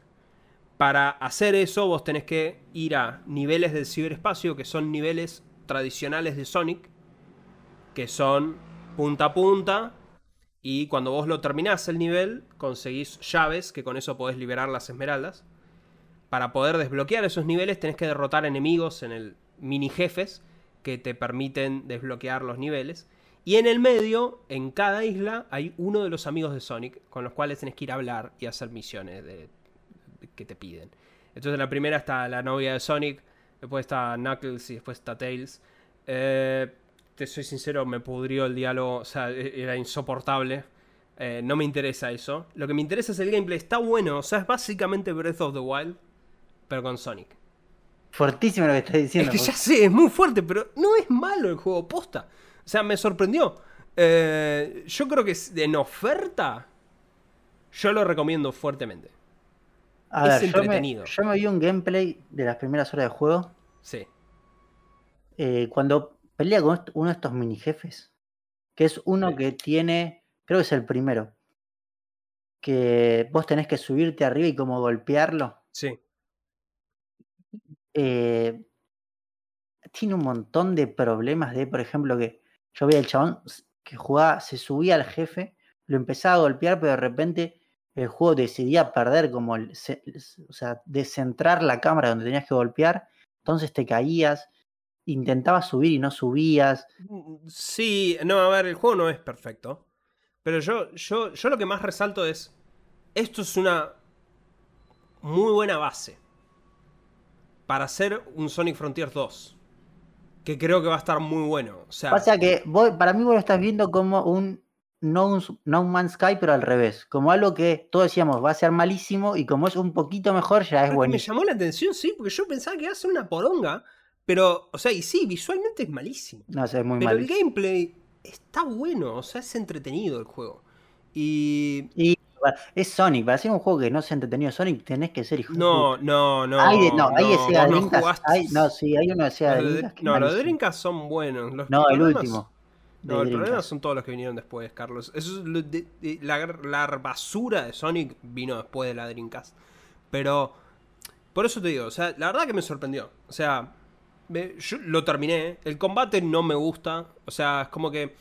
Para hacer eso vos tenés que ir a niveles del ciberespacio que son niveles tradicionales de Sonic. Que son punta a punta. Y cuando vos lo terminás el nivel, conseguís llaves que con eso podés liberar las esmeraldas. Para poder desbloquear esos niveles tenés que derrotar enemigos en el mini jefes que te permiten desbloquear los niveles. Y en el medio, en cada isla, hay uno de los amigos de Sonic con los cuales tenés que ir a hablar y hacer misiones de, que te piden. Entonces en la primera está la novia de Sonic, después está Knuckles y después está Tails. Eh, te soy sincero, me pudrió el diálogo, o sea, e- era insoportable. Eh, no me interesa eso. Lo que me interesa es el gameplay. Está bueno, o sea, es básicamente Breath of the Wild, pero con Sonic. Fortísimo lo que estás Es diciendo. que ya sé, es muy fuerte, pero no es malo el juego posta. O sea, me sorprendió. Eh, yo creo que es- en oferta, yo lo recomiendo fuertemente. A es ver, yo me, entretenido. yo me vi un gameplay de las primeras horas de juego. Sí. eh, cuando pelea con uno de estos mini jefes, que es uno Sí. que tiene, creo que es el primero, que vos tenés que subirte arriba y como golpearlo. Sí. eh, tiene un montón de problemas de, por ejemplo, que yo veía el chabón que jugaba, se subía al jefe, lo empezaba a golpear, pero de repente el juego decidía perder como el, ce- s- o sea, descentrar la cámara donde tenías que golpear, entonces te caías, intentabas subir y no subías. Sí, no, a ver, el juego no es perfecto. Pero yo, yo, yo lo que más resalto es. Esto es una muy buena base. Para hacer un Sonic Frontiers 2. Que creo que va a estar muy bueno. O sea, Pasa que vos- para mí vos lo estás viendo como un No, no Man's Sky, pero al revés, como algo que todos decíamos va a ser malísimo y como es un poquito mejor ya es Porque me llamó la atención, sí, porque yo pensaba que iba a ser una poronga. Pero, o sea, y sí, visualmente es malísimo. No sé, es muy Pero el malísimo. gameplay está bueno, o sea, es entretenido el juego. Y. Y es Sonic, para hacer un juego que no sea entretenido Sonic, tenés que ser hijo No, no, no. Hay de- no, hay no, no hay- no, sí, hay uno de Sega no, los de. Dreamcast son buenos. Los No, el último. No, el problema son todos los que vinieron después, Carlos. Eso es lo de- de- la, la basura de Sonic vino después de la Dreamcast. Pero, por eso te digo, o sea, la verdad que me sorprendió. O sea, me- yo lo terminé. El combate no me gusta. O sea, es como que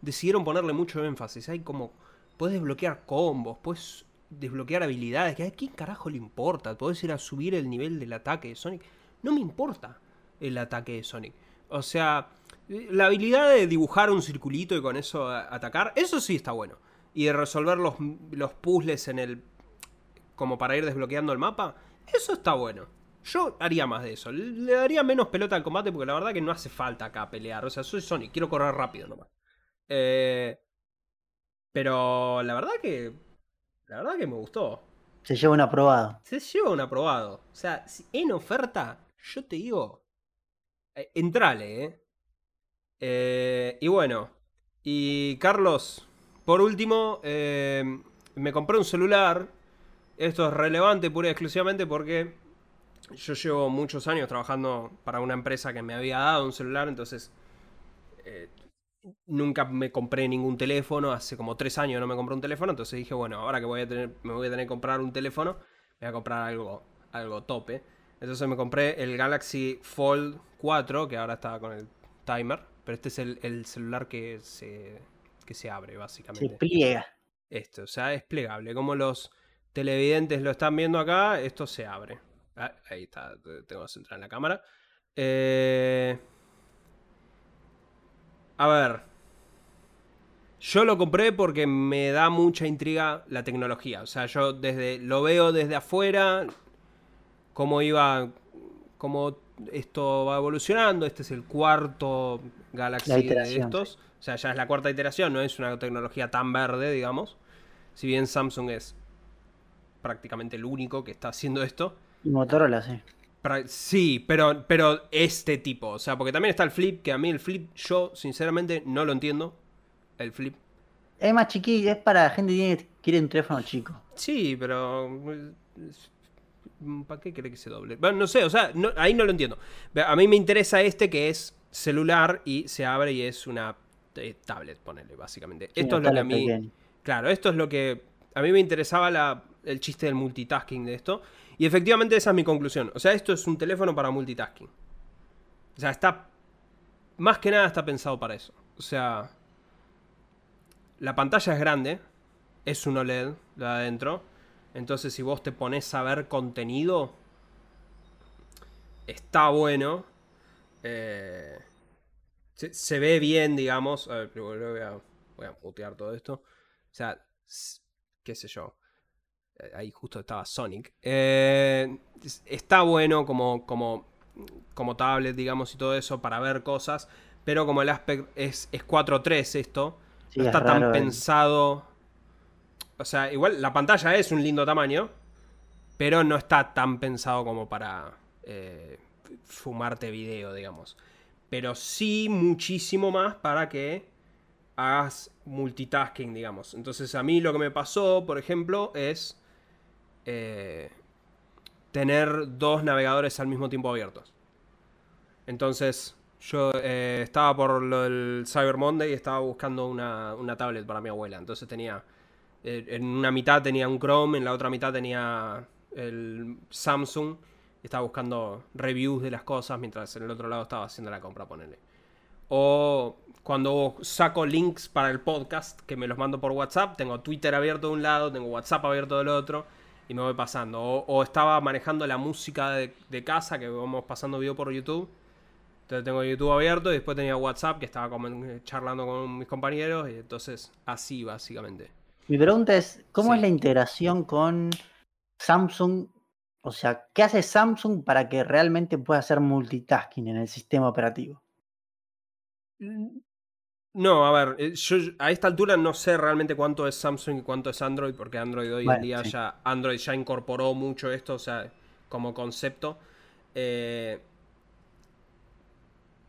decidieron ponerle mucho énfasis. Hay como, puedes desbloquear combos, puedes desbloquear habilidades. que ¿A quién carajo le importa? Puedes ir a subir el nivel del ataque de Sonic. No me importa el ataque de Sonic. O sea, la habilidad de dibujar un circulito y con eso atacar, eso sí está bueno. Y de resolver los, los puzzles en el. como para ir desbloqueando el mapa, eso está bueno. Yo haría más de eso. Le daría menos pelota al combate porque la verdad que no hace falta acá pelear. O sea, soy Sonic, quiero correr rápido nomás. Eh, pero la verdad que. La verdad que me gustó. Se lleva un aprobado. Se lleva un aprobado. O sea, en oferta, yo te digo. eh, entrale, ¿eh? Eh, Y bueno. Y Carlos, por último, eh, me compré un celular. Esto es relevante pura y exclusivamente porque yo llevo muchos años trabajando para una empresa que me había dado un celular, entonces eh, nunca me compré ningún teléfono, hace como tres años no me compré un teléfono, entonces dije, bueno, ahora que voy a tener, me voy a tener que comprar un teléfono, voy a comprar algo, algo tope. Entonces me compré el Galaxy Fold 4, que ahora está con el timer, pero este es el, el celular que se, que se abre Se básicamente. pliega. Esto, o sea, es plegable. Como los televidentes lo están viendo acá, esto se abre. Ah, ahí está, te- tengo que centrar en la cámara. Eh, A ver. Yo lo compré porque me da mucha intriga la tecnología. O sea, yo desde lo veo desde afuera, cómo iba, cómo esto va evolucionando. Este es el cuarto Galaxy La de estos. O sea, ya es la cuarta iteración, no es una tecnología tan verde, digamos. Si bien Samsung es prácticamente el único que está haciendo esto. Y Motorola, sí. Sí, pero, pero este tipo. O sea, porque también está el flip, que a mí el flip yo sinceramente no lo entiendo. El flip. Es más chiquito, es para gente que quiere un teléfono chico. Sí, pero... ¿Para qué cree que se doble? Bueno, no sé, o sea, no- ahí no lo entiendo. A mí me interesa este que es celular y se abre y es una eh, tablet, ponele, básicamente. Sí, esto es lo que a mí... Claro, esto es lo que... A mí me interesaba la- el chiste del multitasking de esto. Y efectivamente esa es mi conclusión. O sea, esto es un teléfono para multitasking. O sea, está... Más que nada está pensado para eso. O sea... La pantalla es grande. Es un OLED de adentro. Entonces si vos te pones a ver contenido... Está bueno. Eh, se, se ve bien, digamos. A ver, voy a, voy a mutear todo esto. O sea, qué sé yo. Eh, Ahí justo estaba Sonic. Eh, es- está bueno como, como, como tablet, digamos, y todo eso para ver cosas. Pero como el aspect es, es 4.3 esto, Sí, no es está tan el- pensado. O sea, igual la pantalla es un lindo tamaño. Pero no está tan pensado como para eh, fumarte video, digamos. Pero sí muchísimo más para que hagas multitasking, digamos. Entonces a mí lo que me pasó, por ejemplo, es eh, tener dos navegadores al mismo tiempo abiertos. Entonces yo eh, estaba por lo del Cyber Monday y estaba buscando una, una tablet para mi abuela. Entonces tenía, en una mitad tenía un Chrome, en la otra mitad tenía el Samsung. Estaba buscando reviews de las cosas mientras en el otro lado estaba haciendo la compra, ponele. O cuando saco links para el podcast, que me los mando por WhatsApp, tengo Twitter abierto de un lado, tengo WhatsApp abierto del otro, y me voy pasando. O, estaba manejando la música de, casa, que vamos pasando video por YouTube. Entonces tengo YouTube abierto y después tenía WhatsApp, que estaba eh, charlando con mis compañeros, y entonces así básicamente. Mi pregunta es, ¿cómo Sí. es la integración con Samsung? O sea, ¿qué hace Samsung para que realmente pueda hacer multitasking en el sistema operativo? No, a ver, eh, yo a esta altura no sé realmente cuánto es Samsung y cuánto es Android, porque Android hoy en día sí. ya, Android ya incorporó mucho esto, o sea, como concepto. Eh,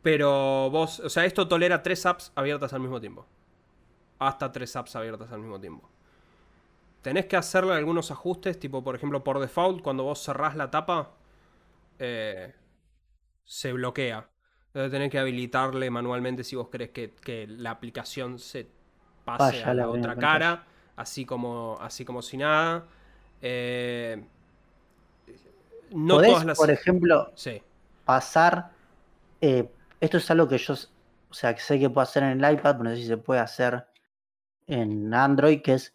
Pero vos, o sea, esto tolera tres apps abiertas al mismo tiempo. Hasta tres apps abiertas al mismo tiempo. Tenés que hacerle algunos ajustes, tipo, por ejemplo, por default, cuando vos cerrás la tapa, eh, se bloquea. Entonces tenés que habilitarle manualmente si vos querés que, la aplicación se pase a la otra cara, así como, así como si nada. Eh, no todas las... por ejemplo, pasar... Eh, esto es algo que yo o sea, sé que puedo hacer en el iPad, pero no sé si se puede hacer en Android, que es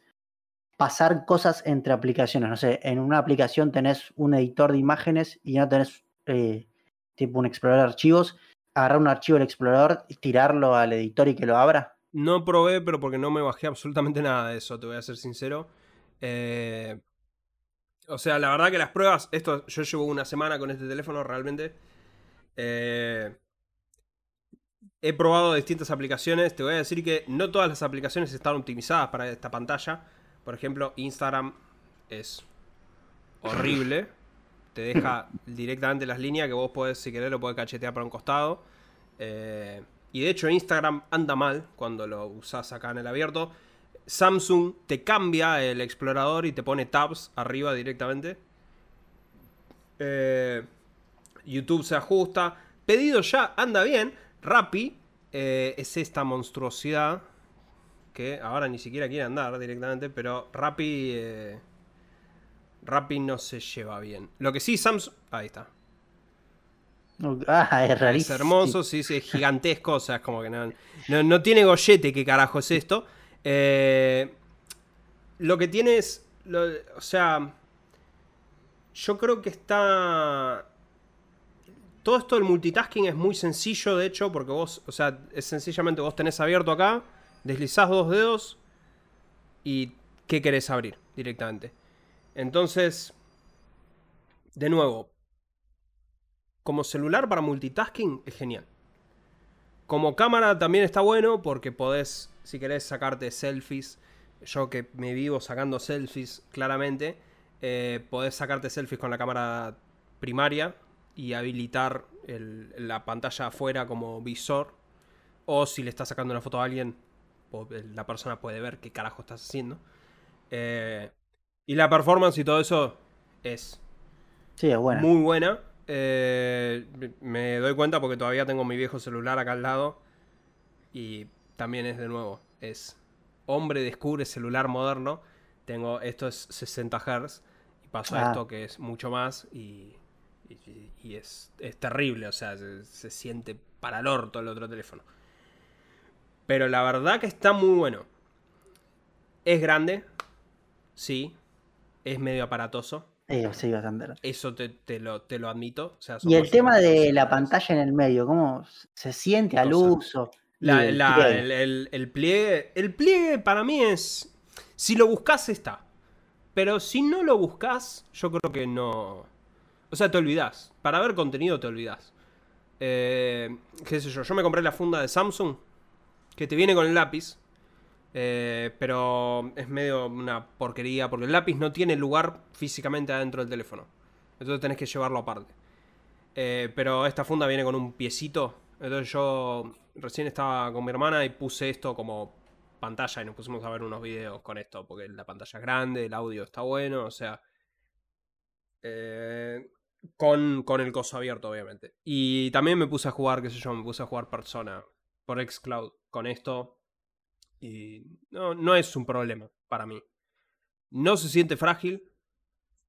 pasar cosas entre aplicaciones. No sé, en una aplicación tenés un editor de imágenes y no tenés eh, tipo un explorador de archivos. Agarrar un archivo del explorador y tirarlo al editor y que lo abra. No probé, pero porque no me bajé absolutamente nada de eso, te voy a ser sincero. Eh, o sea, la verdad que las pruebas, esto yo llevo una semana con este teléfono realmente. Eh, he probado distintas aplicaciones. Te voy a decir que no todas las aplicaciones están optimizadas para esta pantalla. Por ejemplo, Instagram es horrible. Te deja directamente las líneas que vos podés, si querés, lo podés cachetear para un costado. Eh, y de hecho, Instagram anda mal cuando lo usás acá en el abierto. Samsung te cambia el explorador y te pone tabs arriba directamente. Eh, YouTube se ajusta. Pedido ya anda bien. Rappi eh, es esta monstruosidad que ahora ni siquiera quiere andar directamente, pero Rappi, eh, Rappi no se lleva bien. Lo que sí, Samsung... Ahí está. Ah, es rarísimo. Es hermoso, sí, es gigantesco, o sea, es como que no, no, tiene gollete, ¿qué carajo es esto? Eh, lo que tiene es, o sea, yo creo que está... Todo esto del multitasking es muy sencillo, de hecho, porque vos, o sea, es sencillamente vos tenés abierto acá deslizás dos dedos y ¿qué querés abrir directamente? Entonces, de nuevo, como celular para multitasking es genial. Como cámara también está bueno porque podés, si querés, sacarte selfies. Yo que me vivo sacando selfies claramente, eh, podés sacarte selfies con la cámara primaria y habilitar la pantalla afuera como visor. O si le estás sacando una foto a alguien, la persona puede ver qué carajo estás haciendo. Eh, y la performance y todo eso es, sí, es buena. muy buena. Eh, me doy cuenta porque todavía tengo mi viejo celular acá al lado. Y también es de nuevo, es hombre descubre celular moderno. Tengo, esto es 60 Hz y paso a ah. esto que es mucho más y, y, es, es, terrible, o sea, se, se siente para el orto el otro teléfono. Pero la verdad que está muy bueno. Es grande, sí. Es medio aparatoso. sí, bastante. Eso te, lo, te lo admito. y el tema de la pantalla en el medio, ¿cómo se siente al uso? el, pliegue. el, pliegue. para mí es. Si lo buscas, está. Pero si no lo buscas, yo creo que no. O sea, te olvidas. Para ver contenido te olvidas. Eh, ¿Qué sé yo? Yo me compré la funda de Samsung que te viene con el lápiz. Eh, pero es medio una porquería porque el lápiz no tiene lugar físicamente adentro del teléfono. Entonces tenés que llevarlo aparte. Eh, pero esta funda viene con un piecito. Entonces yo recién estaba con mi hermana y puse esto como pantalla y nos pusimos a ver unos videos con esto porque la pantalla es grande, el audio está bueno, o sea... Eh, con, con el coso abierto, obviamente. Y también me puse a jugar, qué sé yo, me puse a jugar Persona por Xcloud con esto. Y no, no es un problema para mí. No se siente frágil.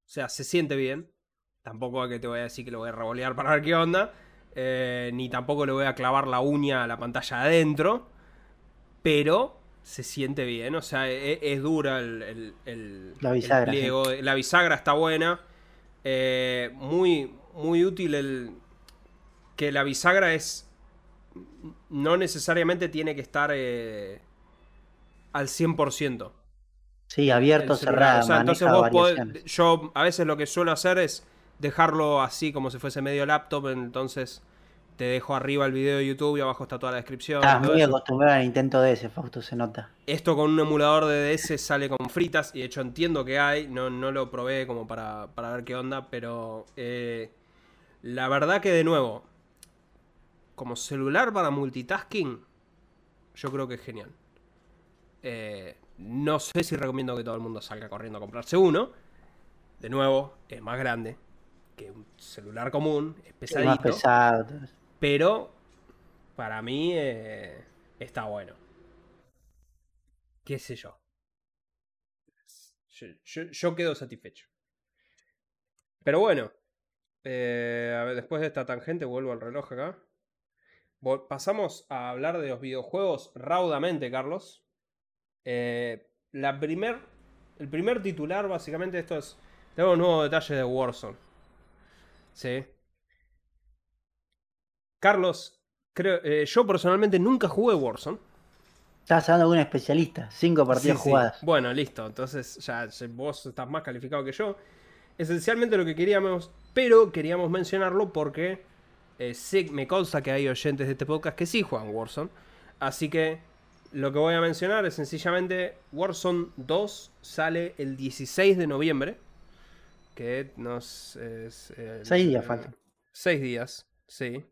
O sea, se siente bien. Tampoco que te voy a decir que lo voy a revolear para ver qué onda. Eh, ni tampoco le voy a clavar la uña a la pantalla adentro. Pero se siente bien. O sea, e, es, dura el, la bisagra. La bisagra está buena. Eh, muy, muy útil el. Que la bisagra es no necesariamente tiene que estar eh, al 100%. Sí, abierto, cerrado. entonces vos yo a veces lo que suelo hacer es dejarlo así como si fuese medio laptop, entonces te dejo arriba el video de YouTube y abajo está toda la descripción. Estás muy acostumbrado al intento de ese, Fausto, se nota. Esto con un emulador de DS sale con fritas y de hecho entiendo que hay, no, no lo probé como para, ver qué onda, pero eh, la verdad que de nuevo, como celular para multitasking, yo creo que es genial. Eh, no sé si recomiendo que todo el mundo salga corriendo a comprarse uno. De nuevo, es más grande que un celular común, es pesadito. más pesado. Pero para mí eh, está bueno. ¿Qué sé yo? Yo, quedo satisfecho. Pero bueno, eh, a ver, después de esta tangente vuelvo al reloj acá. Pasamos a hablar de los videojuegos raudamente, Carlos. Eh, la primer, el primer titular, básicamente, esto es. Tenemos nuevos detalles de Warzone. Sí. Carlos, creo, eh, yo personalmente nunca jugué Warzone. Estás hablando con un especialista. Cinco partidas Sí, sí. jugadas. Bueno, listo. Entonces ya vos estás más calificado que yo. Esencialmente lo que queríamos, pero queríamos mencionarlo porque eh, sé- me consta que hay oyentes de este podcast que sí juegan Warzone. Así que lo que voy a mencionar es sencillamente Warzone 2 sale el 16 de noviembre. Que nos es... el- Seis días el- faltan. Seis días, sí.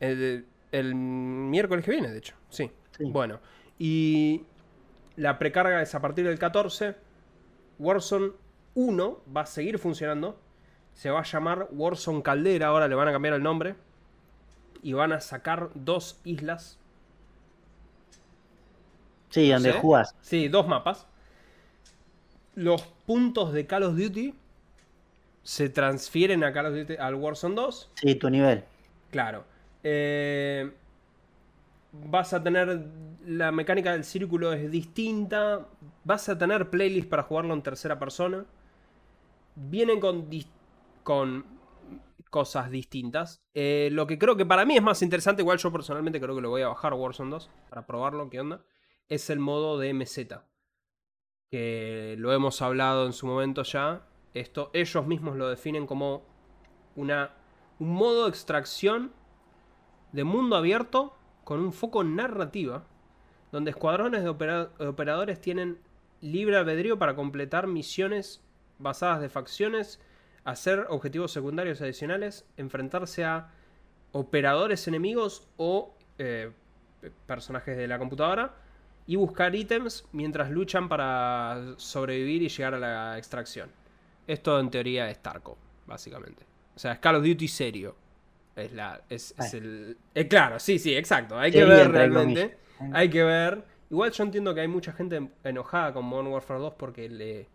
El, el miércoles que viene, de hecho. Sí. Sí. Bueno. Y la precarga es a partir del 14. Warzone 1 va a seguir funcionando. Se va a llamar Warzone Caldera. Ahora le van a cambiar el nombre. Y van a sacar dos islas. Sí, donde jugás. Sí, dos mapas. Los puntos de Call of Duty se transfieren a Call of Duty al Warzone 2. Sí, tu nivel. Claro. Eh, vas a tener. La mecánica del círculo es distinta. Vas a tener playlists para jugarlo en tercera persona. Vienen con, con cosas distintas. Eh, lo que creo que para mí es más interesante, igual yo personalmente creo que lo voy a bajar Warzone 2 para probarlo, qué onda. Es el modo de MZ. Que lo hemos hablado en su momento ya. Esto, ellos mismos lo definen como una, un modo de extracción de mundo abierto con un foco narrativa, donde escuadrones de operadores tienen libre albedrío para completar misiones basadas de facciones, hacer objetivos secundarios adicionales, enfrentarse a operadores enemigos o eh, personajes de la computadora y buscar ítems mientras luchan para sobrevivir y llegar a la extracción. Esto en teoría es Tarkov, básicamente. O sea, es Call of Duty serio. Es la. Es, es el. eh, claro, sí, sí, exacto. Hay que ver realmente. Hay que ver. Igual yo entiendo que hay mucha gente enojada con Modern Warfare 2 porque le.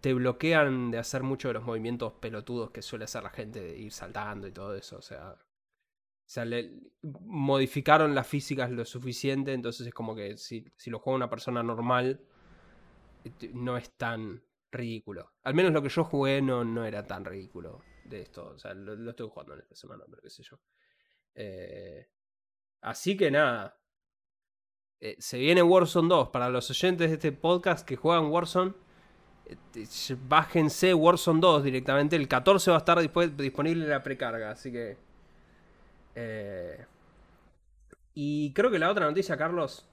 Te bloquean de hacer mucho de los movimientos pelotudos que suele hacer la gente de ir saltando y todo eso. O sea. O sea, le modificaron las físicas lo suficiente. Entonces es como que si, si lo juega una persona normal. eh, No es tan ridículo. Al menos lo que yo jugué no, no era tan ridículo esto. O sea, lo, estoy jugando en esta semana, pero qué sé yo. Eh, así que nada. Eh, se viene Warzone 2. Para los oyentes de este podcast que juegan Warzone, eh, bájense Warzone 2 directamente. El 14 va a estar disponible la precarga, así que. eh, y creo que la otra noticia, Carlos,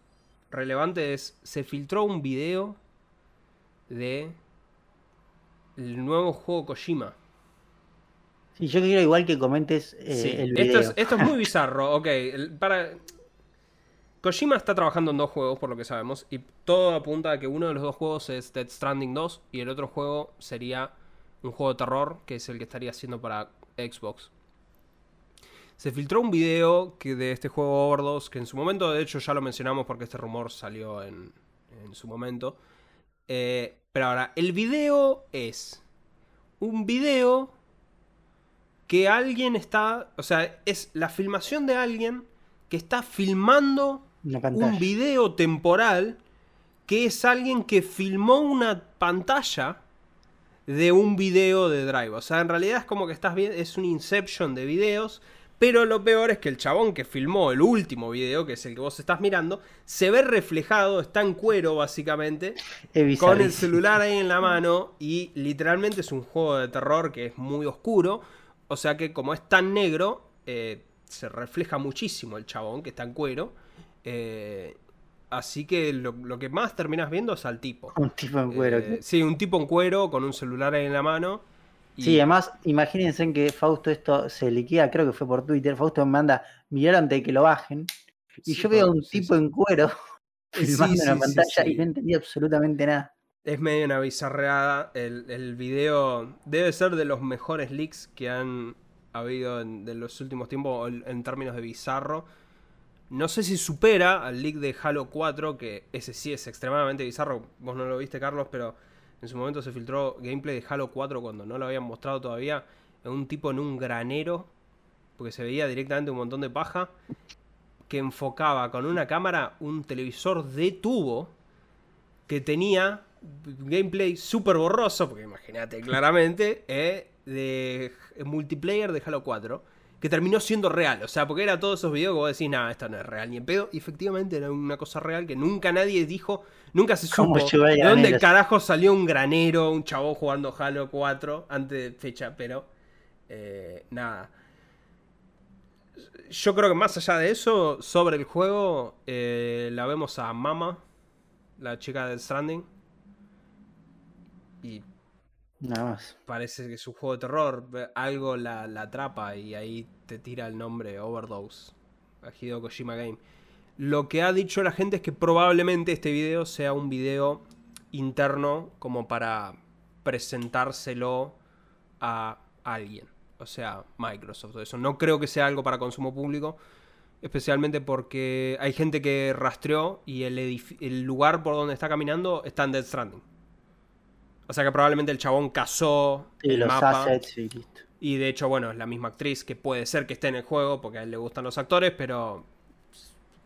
relevante es: se filtró un video de el nuevo juego Kojima. Sí, yo quiero igual que comentes eh, Sí, el esto video. es, esto es muy bizarro. Ok, para. Kojima está trabajando en dos juegos, por lo que sabemos, y todo apunta a que uno de los dos juegos es Dead Stranding 2 y el otro juego sería un juego de terror, que es el que estaría haciendo para Xbox. Se filtró un video que de este juego Overdose, que en su momento, de hecho, ya lo mencionamos porque este rumor salió en, en su momento. Eh, pero ahora, el video es un video que alguien está, o sea, es la filmación de alguien que está filmando un video temporal que es alguien que filmó una pantalla de un video de Drive. O sea, en realidad es como que estás viendo, es un inception de videos, pero lo peor es que el chabón que filmó el último video, que es el que vos estás mirando, se ve reflejado, está en cuero básicamente, con el celular ahí en la mano y literalmente es un juego de terror que es muy oscuro. O sea que como es tan negro, eh, se refleja muchísimo el chabón que está en cuero. Eh, así que lo, lo que más terminas viendo es al tipo. Un tipo en cuero. Eh, sí, un tipo en cuero con un celular en la mano Sí, además, imagínense en que Fausto esto se liquida, creo que fue por Twitter. Fausto me manda, miraron antes de que lo bajen. Y yo veo a un tipo en cuero filmando en la pantalla y no entendía absolutamente nada. Es medio una bizarreada. El, el, video debe ser de los mejores leaks que han habido en los últimos tiempos en términos de bizarro. No sé si supera al leak de Halo 4, que ese sí es extremadamente bizarro. Vos no lo viste, Carlos, pero en su momento se filtró gameplay de Halo 4 cuando no lo habían mostrado todavía. En un tipo en un granero, porque se veía directamente un montón de paja, que enfocaba con una cámara un televisor de tubo que tenía gameplay súper borroso, porque imagínate claramente, eh, de multiplayer de Halo 4 que terminó siendo real. O sea, porque era todos esos videos que vos decís, nada, esto no es real ni en pedo. Y efectivamente era una cosa real que nunca nadie dijo, nunca se supo de dónde carajo salió un granero, un chavo jugando Halo 4 antes de fecha, pero eh, nada. Yo creo que más allá de eso, sobre el juego, eh, la vemos a Mama, la chica del Stranding. Y Nada más. Parece que es un juego de terror. Algo la, atrapa y ahí te tira el nombre Overdose. A Hideo Kojima Game. Lo que ha dicho la gente es que probablemente este video sea un video interno como para presentárselo a alguien. O sea, Microsoft. Eso. No creo que sea algo para consumo público. Especialmente porque hay gente que rastreó y el, el lugar por donde está caminando está en Dead Stranding. O sea que probablemente el chabón casó el mapa. y, de hecho, bueno, es la misma actriz que puede ser que esté en el juego porque a él le gustan los actores, pero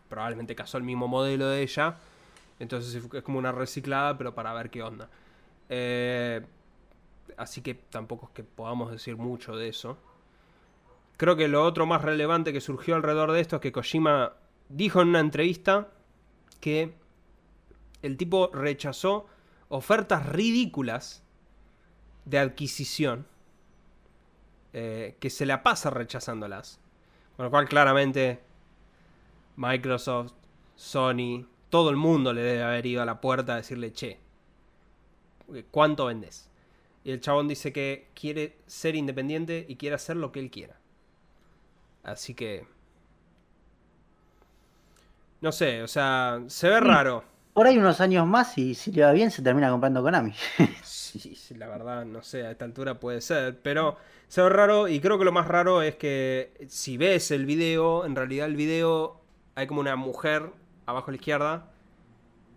probablemente casó el mismo modelo de ella. Entonces es como una reciclada, pero para ver qué onda. Eh, así que tampoco es que podamos decir mucho de eso. Creo que lo otro más relevante que surgió alrededor de esto es que Kojima dijo en una entrevista que el tipo rechazó ofertas ridículas de adquisición eh, que se la pasa rechazándolas. Con lo cual claramente Microsoft, Sony, todo el mundo le debe haber ido a la puerta a decirle, che, ¿cuánto vendes? Y el chabón dice que quiere ser independiente y quiere hacer lo que él quiera. Así que... No sé, o sea, se ve mm. raro por ahí unos años más y si le va bien se termina comprando Konami. sí, la verdad, no sé, a esta altura puede ser. Pero se ve raro y creo que lo más raro es que si ves el video, en realidad el video hay como una mujer abajo a la izquierda,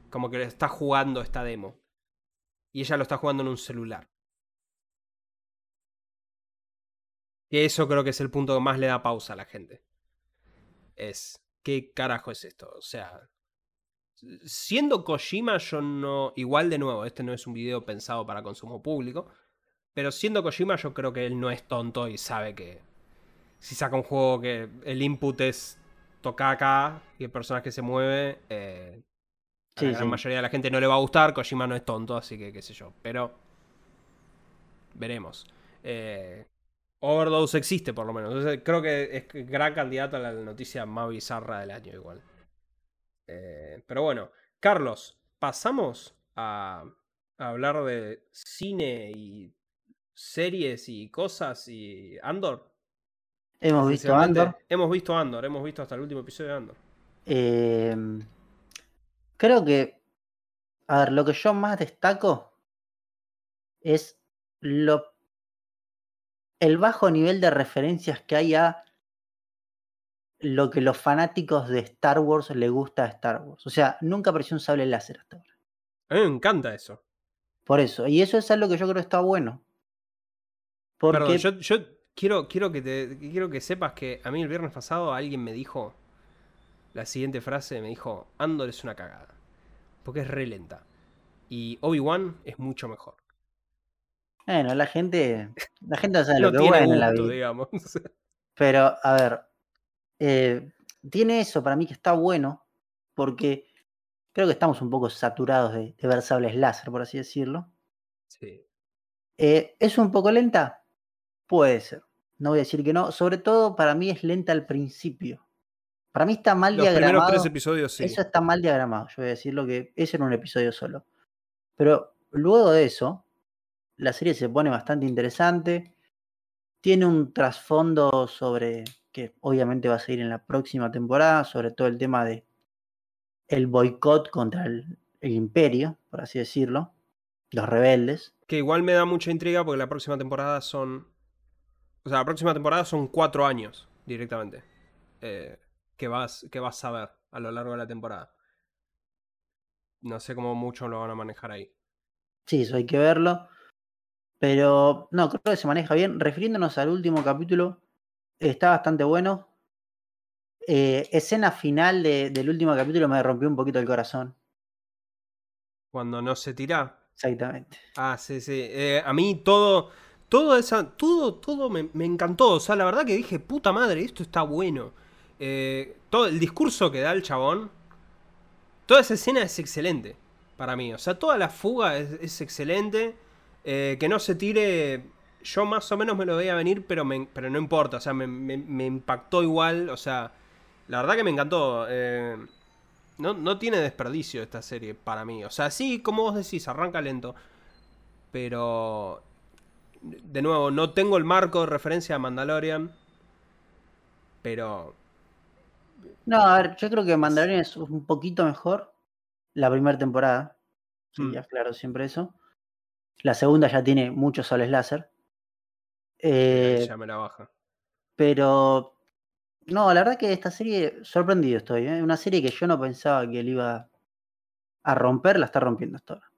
como que está jugando esta demo. Y ella lo está jugando en un celular. Y eso creo que es el punto que más le da pausa a la gente. Es, ¿qué carajo es esto? O sea, siendo Kojima, yo no. Igual de nuevo, este no es un video pensado para consumo público. Pero siendo Kojima, yo creo que él no es tonto y sabe que si saca un juego que el input es tocar acá y el personaje se mueve, eh, a la gran mayoría de la gente no le va a gustar. Kojima no es tonto, así que qué sé yo. Pero veremos. Eh, Overdose existe, por lo menos. Entonces, creo que es gran candidato a la noticia más bizarra del año, igual. Eh, pero bueno, Carlos, pasamos a, hablar de cine y series y cosas y Andor. Hemos visto Andor. Hemos visto Andor, hemos visto hasta el último episodio de Andor. Em, creo que, a ver, lo que yo más destaco es lo, el bajo nivel de referencias que hay a lo que los fanáticos de Star Wars le gusta a Star Wars. O sea, nunca apareció un sable láser hasta ahora. A mí me encanta eso. Por eso. Y eso es algo que yo creo que está bueno. Porque... Perdón, yo, quiero, quiero, que te, quiero que sepas que a mí el viernes pasado alguien me dijo la siguiente frase, me dijo, Andor es una cagada. Porque es re lenta. Y Obi-Wan es mucho mejor. Bueno, la gente, la gente sabe lo que bueno en la vida. Digamos. Pero, a ver, eh, tiene eso para mí que está bueno, porque creo que estamos un poco saturados de, de ver sables láser, por así decirlo. Sí. Eh, ¿Es un poco lenta? Puede ser. No voy a decir que no. Sobre todo para mí es lenta al principio. Para mí está mal diagramado. tres episodios, sí. Eso está mal diagramado. Yo voy a decir lo que ese era un episodio solo. Pero luego de eso, la serie se pone bastante interesante. Tiene un trasfondo sobre, que obviamente va a seguir en la próxima temporada, sobre todo el tema de el boicot contra el, el imperio, por así decirlo, los rebeldes. Que igual me da mucha intriga porque la próxima temporada son. O sea, la próxima temporada son cuatro años directamente. Eh, que, vas, que vas a ver a lo largo de la temporada. No sé cómo mucho lo van a manejar ahí. Sí, eso hay que verlo. Pero no, creo que se maneja bien. Refiriéndonos al último capítulo, está bastante bueno. Eh, escena final de- del último capítulo me rompió un poquito el corazón. Cuando no se tira. Exactamente. Ah, sí, sí. Eh, a mí todo. Todo esa. Todo, todo me, me encantó. O sea, la verdad que dije, puta madre, esto está bueno. Eh, todo el discurso que da el chabón. Toda esa escena es excelente. Para mí. O sea, toda la fuga es, es excelente. Eh, que no se tire. Yo más o menos me lo veía venir, pero, me- pero no importa. O sea, me, me- me impactó igual. O sea, la verdad que me encantó. Eh, no, no tiene desperdicio esta serie para mí. O sea, sí, como vos decís, arranca lento. Pero. De nuevo, no tengo el marco de referencia a Mandalorian. Pero. No, a ver, yo creo que Mandalorian es un poquito mejor la primera temporada. Sí, Mm. ya claro, siempre eso. La segunda ya tiene muchos soles láser. Eh, ya me la baja. pero no, la verdad que esta serie, sorprendido estoy. ¿eh? Una serie que yo no pensaba que le iba a romper, la está rompiendo hasta ahora.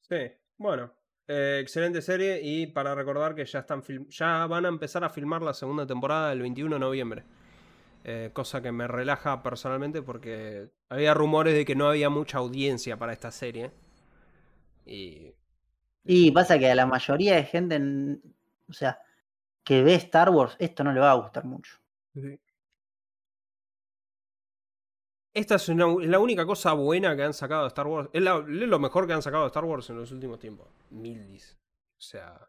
Sí, bueno. eh, excelente serie. Y para recordar que ya están ya van a empezar a filmar la segunda temporada el 21 de noviembre. Eh, cosa que me relaja personalmente porque había rumores de que no había mucha audiencia para esta serie. Y. Y pasa que a la mayoría de gente, o sea, que ve Star Wars, esto no le va a gustar mucho. Esta es una- es la única cosa buena que han sacado de Star Wars. Es, la- es lo mejor que han sacado de Star Wars en los últimos tiempos. Mildis. O sea.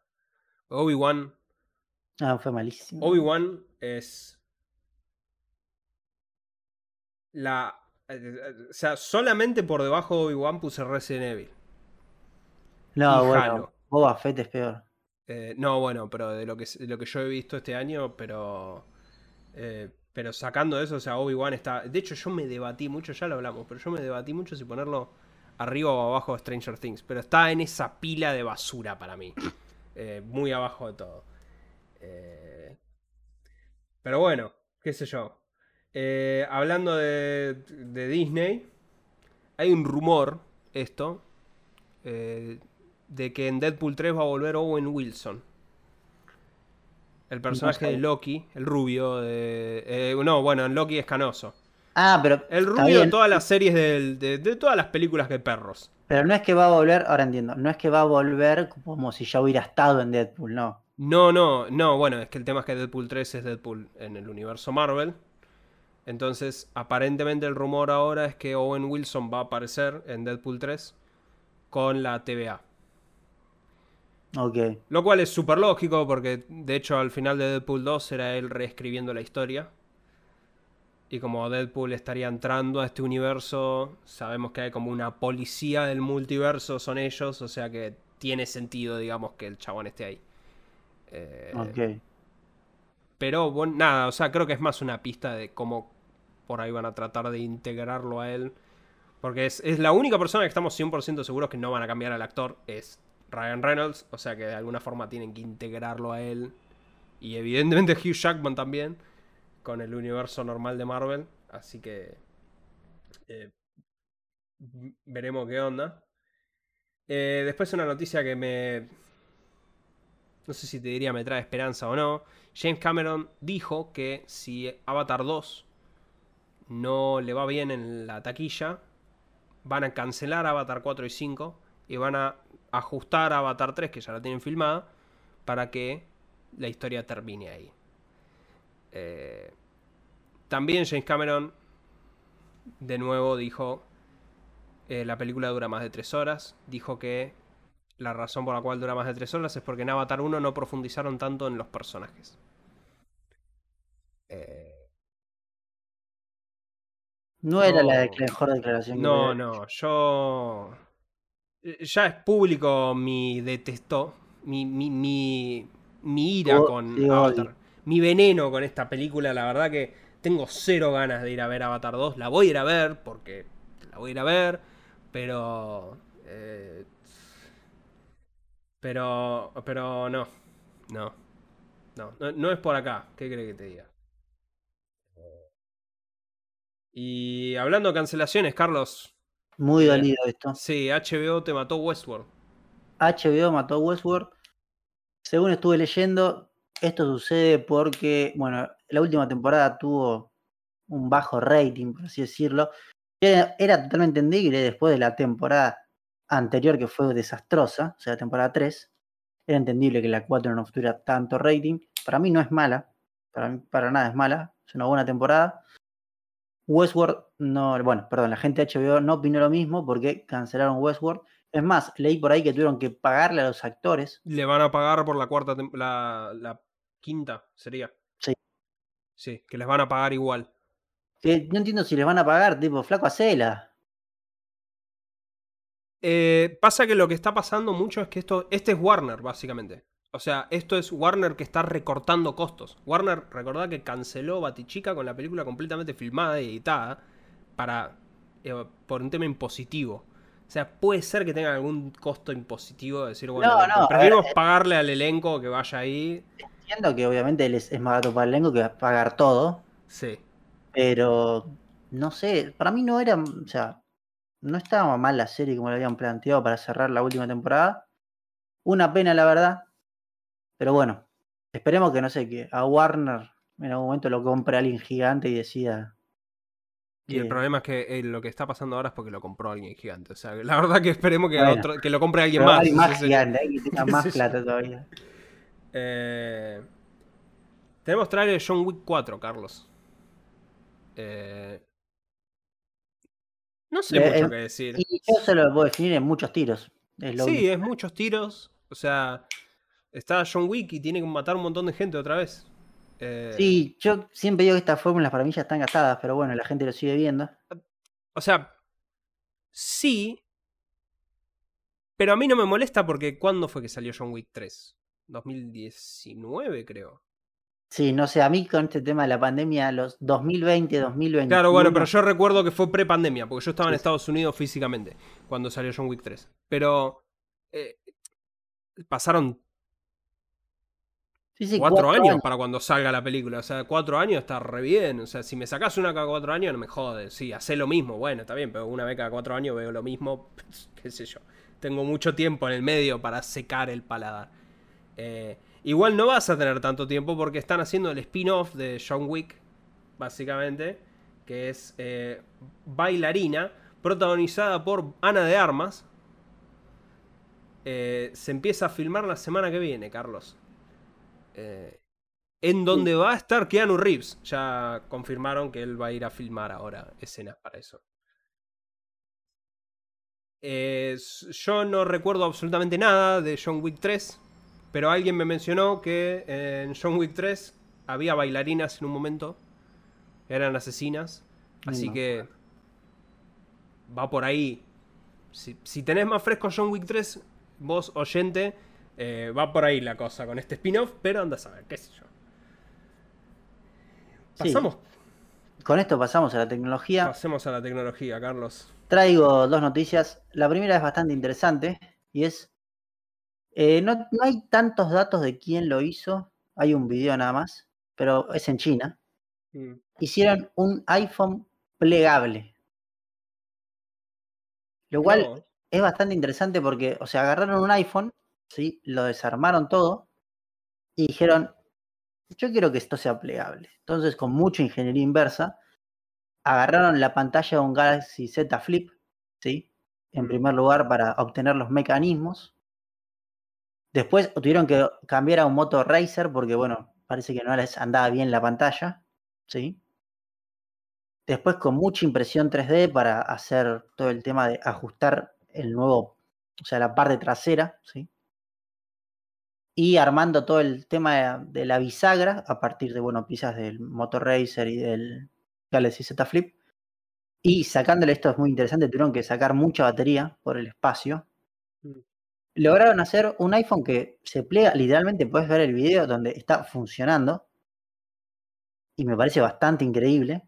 Obi-Wan. Ah, fue malísimo. Obi-Wan es. La. eh, eh, O sea, solamente por debajo de Obi-Wan puse Resident Evil. No, y bueno, Halo. Boba Fett es peor. Eh, no, bueno, pero de lo, que, de lo que yo he visto este año, pero. eh, pero sacando eso, o sea, Obi-Wan está. De hecho, yo me debatí mucho, ya lo hablamos, pero yo me debatí mucho si ponerlo arriba o abajo de Stranger Things. Pero está en esa pila de basura para mí. Eh, muy abajo de todo. Eh, pero bueno, qué sé yo. Eh, hablando de, de Disney, hay un rumor, esto, de que en Deadpool 3 va a volver Owen Wilson. El personaje de. Loki, el rubio de... eh, no, bueno, en Loki es canoso. Ah, pero El rubio de todas las series del- de, de todas las películas de perros. pero no es que va a volver, ahora entiendo, no es que va a volver como si ya hubiera estado en Deadpool, no. No, no, no, bueno, es que el tema es que Deadpool 3 es Deadpool en el universo Marvel. Entonces, aparentemente el rumor ahora es que Owen Wilson va a aparecer en Deadpool 3 con la TVA. Lo cual es súper lógico porque de hecho al final de Deadpool 2 era él reescribiendo la historia. Y como Deadpool estaría entrando a este universo, sabemos que hay como una policía del multiverso, son ellos, o sea que tiene sentido, digamos, que el chabón esté ahí. Eh, Ok. Pero bueno, nada, o sea, creo que es más una pista de cómo por ahí van a tratar de integrarlo a él. Porque es, es la única persona que estamos 100% seguros que no van a cambiar al actor, es Ryan Reynolds. O sea que de alguna forma tienen que integrarlo a él. Y evidentemente Hugh Jackman también, con el universo normal de Marvel. Así que eh, veremos qué onda. Eh, después una noticia que me... No sé si te diría me trae esperanza o no. James Cameron dijo que si Avatar 2 no le va bien en la taquilla, van a cancelar Avatar 4 y 5 y van a ajustar Avatar 3, que ya la tienen filmada, para que la historia termine ahí. Eh, también James Cameron, de nuevo, dijo, eh, la película dura más de 3 horas, dijo que la razón por la cual dura más de 3 horas es porque en Avatar 1 no profundizaron tanto en los personajes. Eh, No era la mejor declaración que no, no, yo... Eh, Ya es público mi detesto, mi, mi, mi, mi ira Oh, con Avatar. Mi veneno con esta película, la verdad que tengo cero ganas de ir a ver Avatar 2. La voy a ir a ver porque la voy a ir a ver, pero... eh, pero... Pero no. No. No, no, no es por acá. ¿Qué crees que te diga? Y hablando de cancelaciones, Carlos. Muy dolido esto. Sí, HBO te mató Westworld. HBO mató Westworld. Según estuve leyendo, esto sucede porque, bueno, la última temporada tuvo un bajo rating, por así decirlo. Era, era totalmente entendible después de la temporada anterior que fue desastrosa, o sea, la temporada 3. Era entendible que la 4 no tuviera tanto rating. Para mí no es mala, para mí para nada es mala, es una buena temporada. Westworld, no, bueno, perdón, la gente de HBO no opinó lo mismo porque cancelaron Westworld. Es más, leí por ahí que tuvieron que pagarle a los actores. Le van a pagar por la cuarta, la, la quinta sería. Sí. Sí, que les van a pagar igual. No entiendo si les van a pagar, tipo, flaco a cela. Eh, pasa que lo que está pasando mucho es que esto, este es Warner, básicamente. O sea, esto es Warner que está recortando costos. Warner, recordad que canceló Batichica con la película completamente filmada y editada para, eh, por un tema impositivo. O sea, puede ser que tengan algún costo impositivo de decir, bueno, No, no, preferimos ver, eh. pagarle al elenco que vaya ahí. Entiendo que obviamente es más barato para el elenco que pagar todo, Sí. pero no sé, para mí no era, o sea, no estaba mal la serie como lo habían planteado para cerrar la última temporada. Una pena, la verdad, pero bueno, esperemos que no sé, que a Warner en algún momento lo compre alguien gigante y decida. Y el problema es que eh, lo que está pasando ahora es porque lo compró alguien gigante. O sea, la verdad que esperemos que, a Bueno, otro- que lo compre alguien más. alguien más gigante, alguien que tenga más plata todavía. Eh, tenemos trailer de John Wick 4, Carlos. Eh, no sé mucho eh, que decir. Y yo se lo puedo definir en muchos tiros. Es lo Sí, único. es muchos tiros. O sea, está John Wick y tiene que matar un montón de gente otra vez. Eh, Sí, yo siempre digo que estas fórmulas para mí ya están gastadas, pero bueno, la gente lo sigue viendo. O sea, sí. Pero a mí no me molesta porque ¿cuándo fue que salió John Wick 3? 2019, creo. Sí, no sé, a mí con este tema de la pandemia, los 2020, 2021. Claro, bueno, pero yo recuerdo que fue pre-pandemia, porque yo estaba en Sí. Estados Unidos físicamente cuando salió John Wick 3. Pero eh, pasaron Sí, sí, cuatro, años, para cuando salga la película. O sea, cuatro años está re bien. O sea, si me sacas una cada cuatro años, no me jodes. Sí, hace lo mismo. Bueno, está bien, pero una vez cada cuatro años veo lo mismo. qué sé yo. Tengo mucho tiempo en el medio para secar el paladar. Eh, igual no vas a tener tanto tiempo porque están haciendo el spin-off de John Wick, básicamente, que es eh, Bailarina, protagonizada por Ana de Armas. Eh, se empieza a filmar la semana que viene, Carlos. Eh, en donde va a estar Keanu Reeves. Ya confirmaron que él va a ir a filmar ahora escenas para eso. Eh, yo no recuerdo absolutamente nada de John Wick 3, pero alguien me mencionó que en John Wick 3 había bailarinas en un momento, eran asesinas, así que va por ahí. Si, si tenés más fresco John Wick 3, vos oyente, eh, va por ahí la cosa con este spin-off, pero anda a saber, qué sé yo. Sí. Pasamos, Con esto pasamos a la tecnología. pasemos a la tecnología, Carlos. Traigo dos noticias. La primera es bastante interesante y es, eh, no, no hay tantos datos de quién lo hizo, hay un video nada más, pero es en China. Mm. Hicieron un iPhone plegable. Lo cual No, es bastante interesante porque, o sea, agarraron un iPhone, ¿sí? lo desarmaron todo y dijeron, yo quiero que esto sea plegable. Entonces, con mucha ingeniería inversa, agarraron la pantalla de un Galaxy Z Flip, ¿sí? En primer lugar, para obtener los mecanismos. Después tuvieron que cambiar a un Moto Racer porque, bueno, parece que no les andaba bien la pantalla, ¿sí? Después con mucha impresión 3D para hacer todo el tema de ajustar el nuevo, o sea, la parte trasera, ¿sí? Y armando todo el tema de, de la bisagra a partir de, bueno, piezas del Motor Racer y del Galaxy Z Flip. Y sacándole esto es muy interesante, tuvieron que sacar mucha batería por el espacio. lograron hacer un iPhone que se plega, literalmente puedes ver el video donde está funcionando. Y me parece bastante increíble.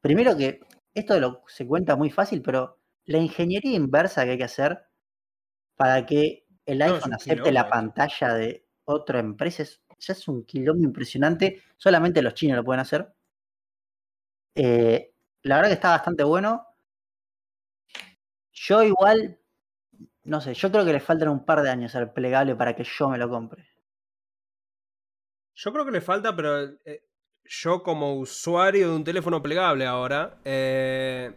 Primero que esto lo, se cuenta muy fácil, pero la ingeniería inversa que hay que hacer para que el No, iPhone acepte la pantalla de otra empresa es, ya es un quilombo impresionante. Solamente los chinos lo pueden hacer. Eh, la verdad que está bastante bueno. Yo igual, no sé, yo creo que le faltan un par de años al plegable para que yo me lo compre. Yo creo que le falta, pero eh, yo como usuario de un teléfono plegable ahora, eh,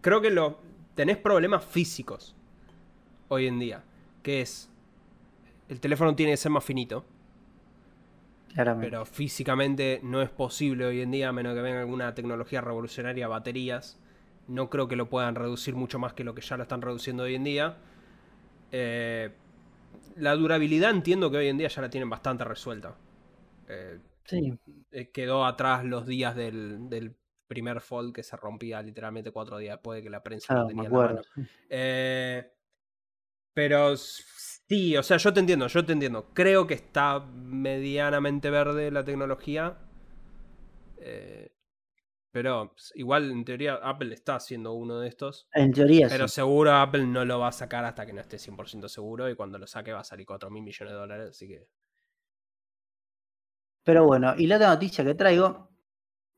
creo que lo, tenés problemas físicos hoy en día. Que es, el teléfono tiene que ser más finito, Claramente. pero físicamente no es posible hoy en día, a menos que venga alguna tecnología revolucionaria, baterías. No creo que lo puedan reducir mucho más que lo que ya lo están reduciendo hoy en día. Eh, la durabilidad entiendo que hoy en día ya la tienen bastante resuelta. Eh, Sí, eh, quedó atrás los días del, del primer fold que se rompía literalmente cuatro días después de que la prensa lo claro, tenía en la mano. Eh, pero sí, o sea, yo te entiendo, yo te entiendo. Creo que está medianamente verde la tecnología. Eh, pero igual, en teoría, Apple está haciendo uno de estos. En teoría Pero sí. seguro Apple no lo va a sacar hasta que no esté 100% seguro. Y cuando lo saque va a salir 4 mil millones de dólares. Así que. Pero bueno, y la otra noticia que traigo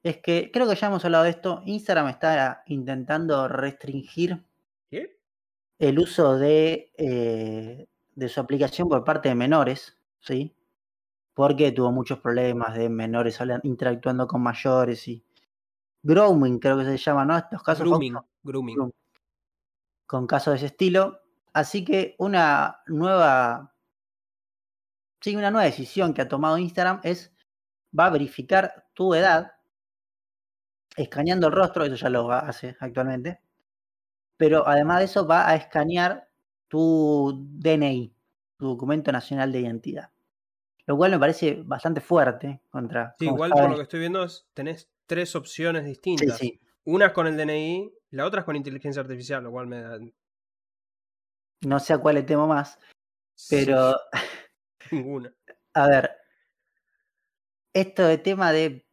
es que creo que ya hemos hablado de esto. Instagram está intentando restringir. El uso de, eh, de su aplicación por parte de menores, ¿sí? Porque tuvo muchos problemas de menores interactuando con mayores y grooming, creo que se llama, ¿no? Estos casos Grooming. Fausto, Grooming. groom- con casos de ese estilo. Así que una nueva, sí, una nueva decisión que ha tomado Instagram es va a verificar tu edad escaneando el rostro, eso ya lo hace actualmente. Pero además de eso va a escanear tu DNI, tu documento nacional de identidad. Lo cual me parece bastante fuerte contra. Sí, igual por lo que estoy viendo es, tenés tres opciones Sí, distintas. sí. Una es con el DNI, la otra es con inteligencia artificial, lo cual me da... No sé a cuál le temo más. Pero, Ninguna. a ver. Esto de tema de.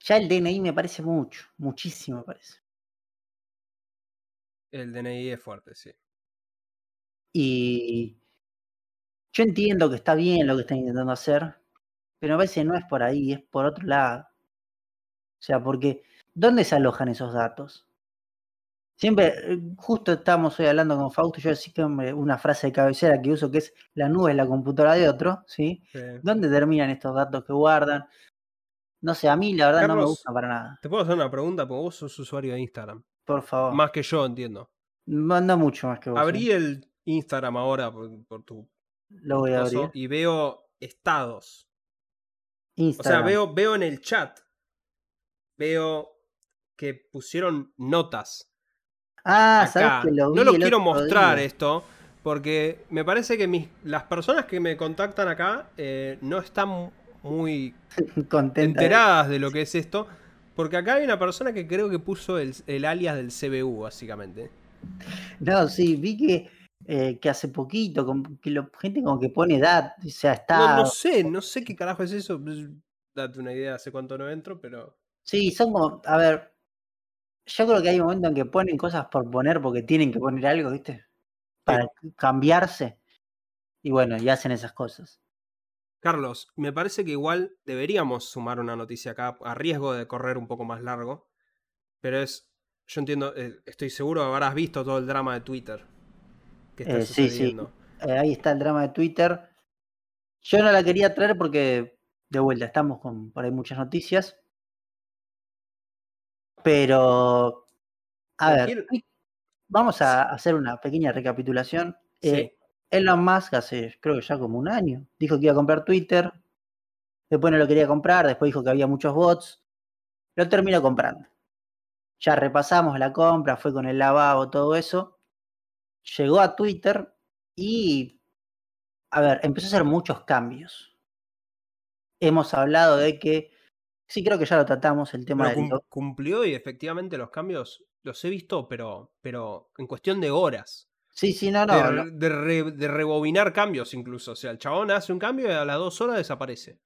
Ya el DNI me parece mucho, muchísimo me parece. El DNI es fuerte, sí. Y yo entiendo que está bien lo que están intentando hacer, pero parece que no es por ahí, es por otro lado. O sea, porque ¿dónde se alojan esos datos? Siempre, justo estamos hoy hablando con Fausto, yo decía una frase de cabecera que uso que es la nube es la computadora de otro, ¿sí? Sí. ¿Dónde terminan estos datos que guardan? No sé, a mí la verdad no me gusta para nada. Te puedo hacer una pregunta, porque vos sos usuario de Instagram. Por favor. Más que yo, entiendo. Manda mucho más que vos. Abrí ¿eh? el Instagram ahora por, por tu Lo voy a abrir. y veo estados. O sea, Instagram. veo, veo en el chat. Veo que pusieron notas. ah, sabes que lo vi no lo quiero mostrar día. esto porque me parece que mis, las personas que me contactan acá eh, no están muy de- enteradas de lo que es esto. Porque acá hay una persona que creo que puso el, el alias del CBU, básicamente. No, sí, vi que, eh, que hace poquito, que lo- gente como que pone edad, o sea, está. No, no sé, no sé qué carajo es eso. Pues, Date una idea hace cuánto no entro, pero. Sí, son como, a ver, yo creo que hay momentos en que ponen cosas por poner porque tienen que poner algo, ¿viste? Para cambiarse. Y bueno, y hacen esas cosas. Carlos, me parece que igual deberíamos sumar una noticia acá, a riesgo de correr un poco más largo. Pero es. Yo entiendo, eh, estoy seguro que habrás visto todo el drama de Twitter. Que está Eh, sí, sí. sucediendo. Eh, ahí está el drama de Twitter. Yo no la quería traer porque, de vuelta, estamos con por ahí muchas noticias. Pero, a ver, vamos a hacer una pequeña recapitulación. Sí. Elon Musk hace, creo que ya como un año, dijo que iba a comprar Twitter. Después no lo quería comprar, después dijo que había muchos bots. Lo terminó comprando. Ya repasamos la compra, fue con el lavabo, todo eso. Llegó a Twitter y, a ver, empezó a hacer muchos cambios. Hemos hablado de que, sí creo que ya lo tratamos, el tema Pero del... cum- cumplió y efectivamente los cambios los he visto, pero, pero en cuestión de horas. Sí, sí, no, De, no. de re- de rebobinar cambios incluso. O sea, el chabón hace un cambio y a las dos horas desaparece.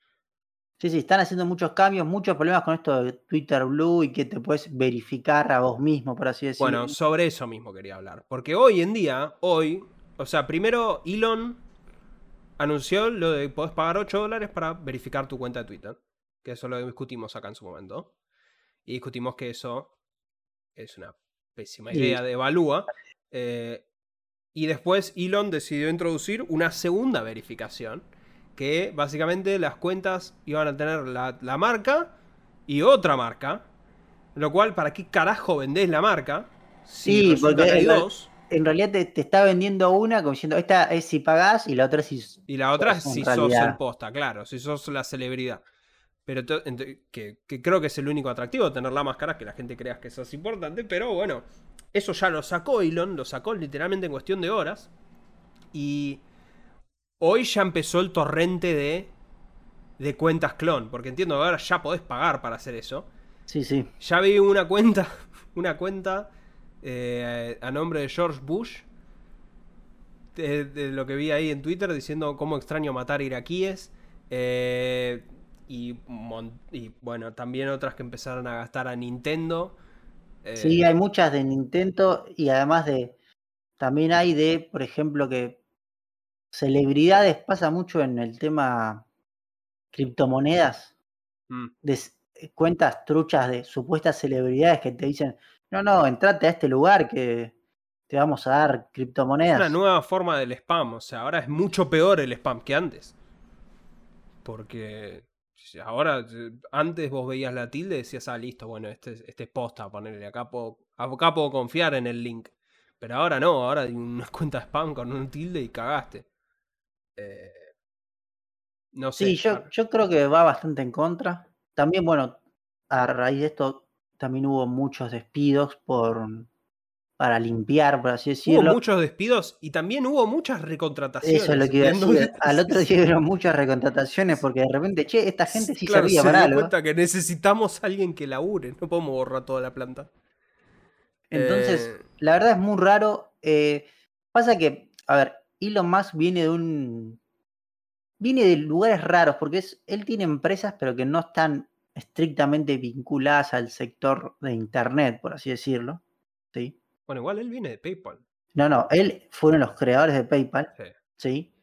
Sí, sí, están haciendo muchos cambios, muchos problemas con esto de Twitter Blue y que te puedes verificar a vos mismo, por así decirlo. Bueno, sobre eso mismo quería hablar. Porque hoy en día, hoy, o sea, primero Elon anunció lo de podés pagar 8 dólares para verificar tu cuenta de Twitter. Que eso lo discutimos acá en su momento. Y discutimos que eso es una pésima idea de Evalúa. Eh, y después Elon decidió introducir una segunda verificación. Que básicamente las cuentas iban a tener la, la marca y otra marca. Lo cual, ¿para qué carajo vendés la marca? Si Sí, porque que hay dos. En realidad te, te está vendiendo una como diciendo, esta es si pagás y la otra es si... Y la otra es si sos el posta, claro, si sos la celebridad. Pero que creo que es el único atractivo tener la máscara, que la gente crea que eso es importante. Pero bueno, eso ya lo sacó Elon, lo sacó literalmente en cuestión de horas. Y hoy ya empezó el torrente de, de cuentas clon. Porque entiendo que ahora ya podés pagar para hacer eso. Sí, sí. Ya vi una cuenta, una cuenta eh, a nombre de George Bush, de, de lo que vi ahí en Twitter, diciendo cómo extraño matar iraquíes. eh, y, bueno, también otras que empezaron a gastar a Nintendo. eh, Sí, hay muchas de Nintendo y además de... También hay de, por ejemplo, que celebridades pasa mucho en el tema criptomonedas, mm. de s- cuentas truchas de supuestas celebridades que te dicen, no, no, entrate a este lugar que te vamos a dar Es una criptomonedas. nueva forma del spam. O sea, ahora es mucho peor el spam que antes. Porque ahora, antes vos veías la tilde y decías, ah, listo, bueno, este, es- este es posta, ponerle acá puedo, acá puedo confiar en el link. Pero ahora no, ahora hay una cuenta spam con un tilde y cagaste. Eh, no sé. Sí, yo, yo creo que va bastante en contra. También, bueno, a raíz de esto también hubo muchos despidos por para limpiar, por así Hubo decirlo. muchos despidos y también hubo muchas recontrataciones. Eso es lo que iba a decir. Al otro día hubieron muchas recontrataciones porque de repente, che, esta gente sí Claro, servía se para algo. cuenta que necesitamos a alguien que labure. No podemos borrar toda la planta. Entonces, Eh, la verdad es muy raro. eh, pasa que, a ver, Elon Musk viene de un. Viene de lugares raros, porque es, él tiene empresas, pero que no están estrictamente vinculadas al sector de Internet, por así decirlo. ¿sí? Bueno, igual él viene de PayPal. No, no, él fueron los creadores de PayPal, Sí. ¿sí?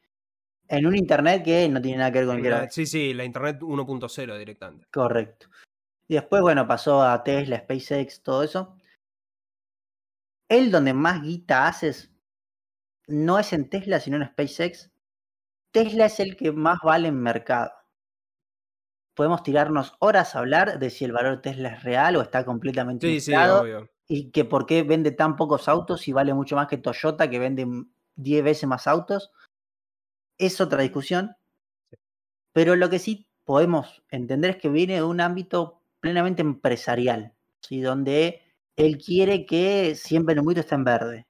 En un Internet que no tiene nada que ver con el sí, sí, la Internet 1.0 directamente. Correcto. Y después, bueno, pasó a Tesla, SpaceX, todo eso. Él donde más guita haces no es en Tesla, sino en SpaceX. Tesla es el que más vale en mercado. Podemos tirarnos horas a hablar de si el valor de Tesla es real o está completamente Sí, sí, obvio. Y que por qué vende tan pocos autos y vale mucho más que Toyota, que vende 10 veces más autos. Es otra discusión. Pero lo que sí podemos entender es que viene de un ámbito plenamente empresarial, ¿sí? donde él quiere que siempre el numito esté en verde.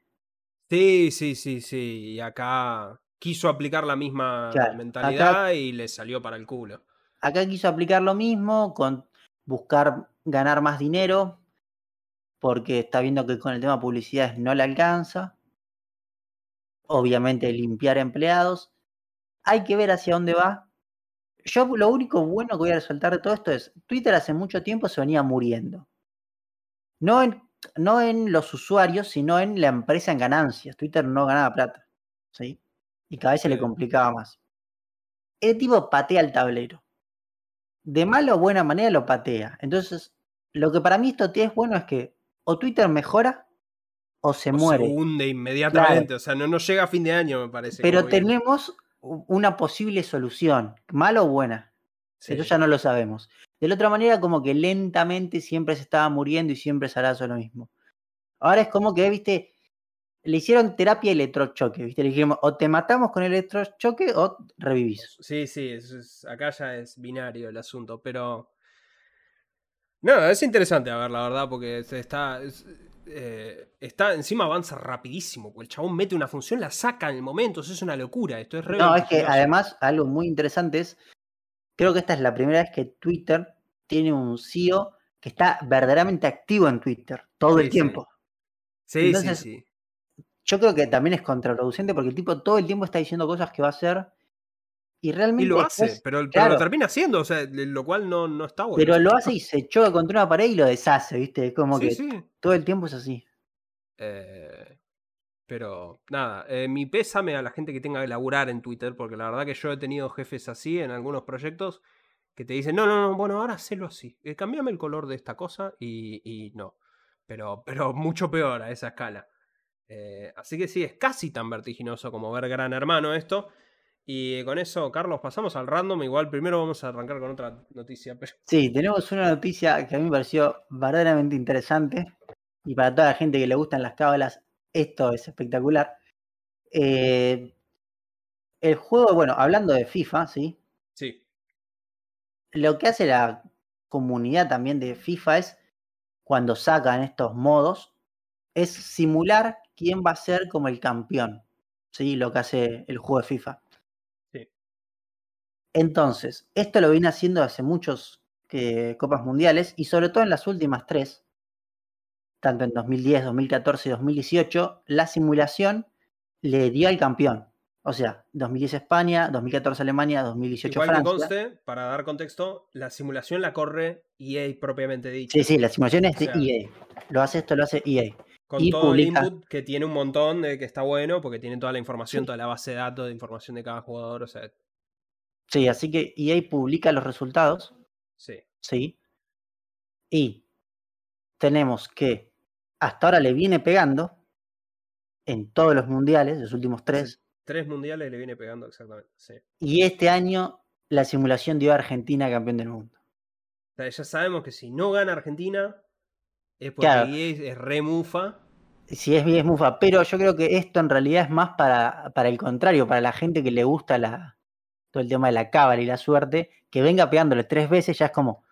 Sí, sí, sí, sí. Y acá quiso aplicar la misma Claro, mentalidad y le salió para el culo. Acá quiso aplicar lo mismo, con buscar ganar más dinero, porque está viendo que con el tema de publicidades no le alcanza. Obviamente limpiar empleados. Hay que ver hacia dónde va. Yo lo único bueno que voy a resaltar de todo esto es, Twitter hace mucho tiempo se venía muriendo. No en, no en los usuarios, sino en la empresa en ganancias. Twitter no ganaba plata. ¿sí? Y cada vez se le complicaba más. El tipo patea el tablero. De mala o buena manera lo patea. Entonces, lo que para mí esto es bueno es que o Twitter mejora o se O muere. se hunde inmediatamente. O sea, no, no llega a fin de año, me parece. Pero tenemos una posible solución, mala o buena. Sí. Eso ya no lo sabemos. De la otra manera, como que lentamente siempre se estaba muriendo y siempre eso lo mismo. Ahora es como que, viste, le hicieron terapia electrochoque, viste, le dijeron, o te matamos con el electrochoque o revivís. Sí, sí, es- acá ya es binario el asunto, pero... No, es interesante a ver, la verdad, porque está... es- eh, está encima avanza rapidísimo, porque el chabón mete una función, la saca en el momento, eso es una locura, esto es re No, es que además algo muy interesante es, creo que esta es la primera vez que Twitter tiene un CEO que está verdaderamente activo en Twitter todo Sí, el sí. tiempo. Sí, entonces, sí, sí. yo creo que también es contraproducente porque el tipo todo el tiempo está diciendo cosas que va a hacer y realmente. Y lo hace, pero, lo termina haciendo, o sea, lo cual no, no está bueno. Pero lo hace y se choca contra una pared y lo deshace, ¿viste? Como que todo el tiempo es así. Eh, pero nada, eh, mi pésame a la gente que tenga que laburar en Twitter, porque la verdad que yo he tenido jefes así en algunos proyectos que te dicen, no, no, no, bueno, ahora hacelo así, eh, cambiame el color de esta cosa y, y no. Pero, pero mucho peor a esa escala. Eh, así que sí, es casi tan vertiginoso como ver Gran Hermano esto. Y con eso, Carlos, pasamos al random. Igual primero vamos a arrancar con otra noticia. Sí, tenemos una noticia que a mí me pareció verdaderamente interesante. Y para toda la gente que le gustan las cábalas, esto es espectacular. Eh, el juego, bueno, hablando de FIFA, ¿sí? Sí. Lo que hace la comunidad también de FIFA es, cuando sacan estos modos, es simular quién va a ser como el campeón. ¿Sí? Lo que hace el juego de FIFA. Entonces, esto lo viene haciendo hace muchos eh, Copas Mundiales y sobre todo en las últimas tres, tanto en 2010, 2014 y 2018, la simulación le dio al campeón. O sea, 2010 España, 2014 Alemania, 2018 Igual Francia. Conste, para dar contexto, la simulación la corre EA propiamente dicho. Sí, sí, la simulación es de EA. Lo hace esto, lo hace EA. Con todo el input que tiene un montón de que está bueno, porque tiene toda la información, toda la base de datos de información de cada jugador, o sea. Sí, así que EA publica los resultados. Sí. Sí. Y tenemos que hasta ahora le viene pegando en todos los mundiales, los últimos tres. tres mundiales le viene pegando exactamente, sí. Y este año la simulación dio a Argentina campeón del mundo. O sea, ya sabemos que si no gana Argentina, es porque es, re mufa. Sí, es, es mufa, pero yo creo que esto en realidad es más para, para el contrario, para la gente que le gusta la, todo el tema de la cábala y la suerte, que venga pegándole tres veces ya es como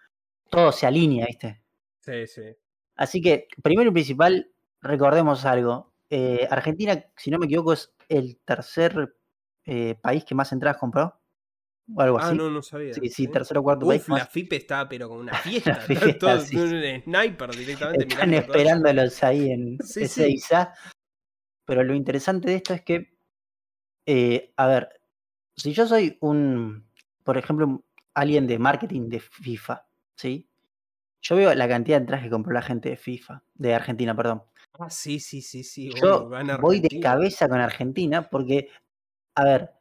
todo se alinea, ¿viste? Sí, sí. Así que, primero y principal, recordemos algo. Eh, Argentina, si no me equivoco, es el tercer eh, país que más entradas compró o algo ah, así. Ah, no, no sabía. Sí, sí, tercero o cuarto país. La FIP está, pero con una fiesta. fiesta todo, sí. un sniper directamente. Están esperándolos ahí en ese. Pero lo interesante de esto es que, eh, a ver, si yo soy un, por ejemplo, alguien de marketing de FIFA, ¿sí? Yo veo la cantidad de entradas que compró la gente de FIFA, de Argentina, perdón. Ah, sí, sí, sí, sí. Yo voy de cabeza con Argentina porque, a ver,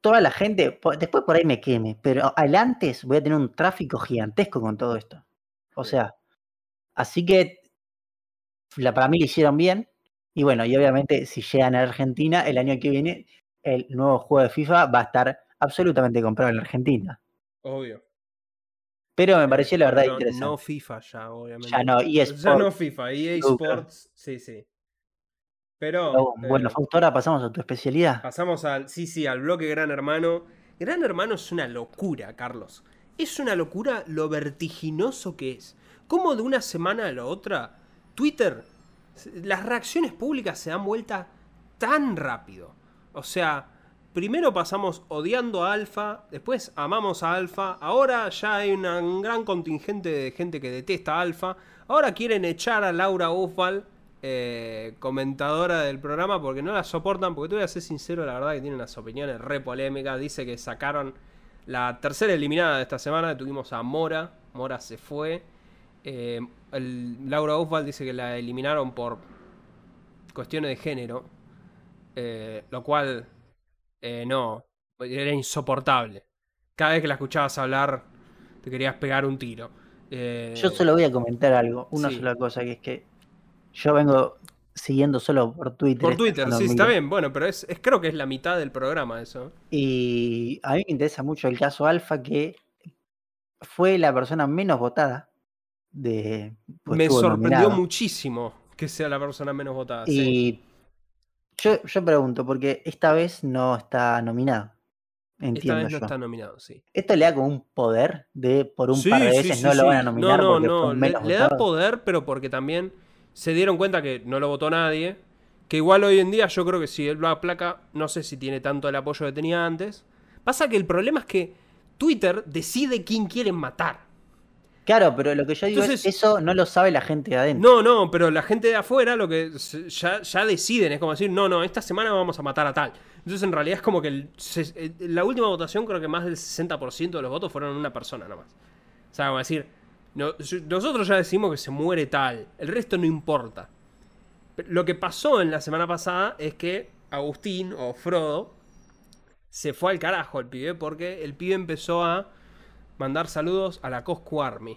toda la gente, después por ahí me queme, pero al antes voy a tener un tráfico gigantesco con todo esto. O sea, así que para mí lo hicieron bien. Y bueno, y obviamente si llegan a Argentina, el año que viene, el nuevo juego de FIFA va a estar absolutamente comprado en Argentina. Obvio. Pero me pareció la verdad interesante. No FIFA ya, obviamente. Ya no, EA Sports. Ya no FIFA, EA Sports, sí, sí. Pero. bueno, eh, ahora pasamos a tu especialidad. Pasamos al. Sí, sí, al bloque Gran Hermano. Gran Hermano es una locura, Carlos. Es una locura lo vertiginoso que es. Como de una semana a la otra, Twitter, las reacciones públicas se dan vuelta tan rápido. O sea, primero pasamos odiando a Alfa, después amamos a Alfa, ahora ya hay un gran contingente de gente que detesta a Alfa, ahora quieren echar a Laura Oswald eh, comentadora del programa porque no la soportan, porque te voy a ser sincero, la verdad que tiene unas opiniones re polémicas. Dice que sacaron la tercera eliminada de esta semana, tuvimos a Mora, Mora se fue. Eh, Laura Oswald dice que la eliminaron por cuestiones de género, eh, lo cual no, era insoportable. Cada vez que la escuchabas hablar, te querías pegar un tiro. Yo solo voy a comentar algo, una sola cosa, que es que yo vengo siguiendo solo por Twitter. Por Twitter, sí, está bien. Bueno, pero es, creo que es la mitad del programa eso. Y a mí me interesa mucho el caso Alfa, que fue la persona menos votada de... Pues, me sorprendió muchísimo que sea la persona menos votada. Y yo, yo pregunto, porque esta vez no está nominado. Entiendo Esta vez no está nominado, sí. Esto le da como un poder de por un par de veces no lo van a nominar. No, no, no. le, da poder, pero porque también se dieron cuenta que no lo votó nadie. Que igual hoy en día yo creo que si él va a placa, no sé si tiene tanto el apoyo que tenía antes. Pasa que el problema es que Twitter decide quién quieren matar. Claro, pero lo que yo digo Entonces- es, eso no lo sabe la gente de adentro. No, no, pero la gente de afuera lo que ya, ya deciden, es como decir, no, no, esta semana vamos a matar a tal. Entonces en realidad es como que el se- eh, la última votación creo que más del 60% de los votos fueron una persona nomás. O sea, como decir, no- nosotros ya decimos que se muere tal, el resto no importa. Lo que pasó en la semana pasada es que Agustín o Frodo se fue al carajo el pibe porque el pibe empezó a mandar saludos a la Coscu Army.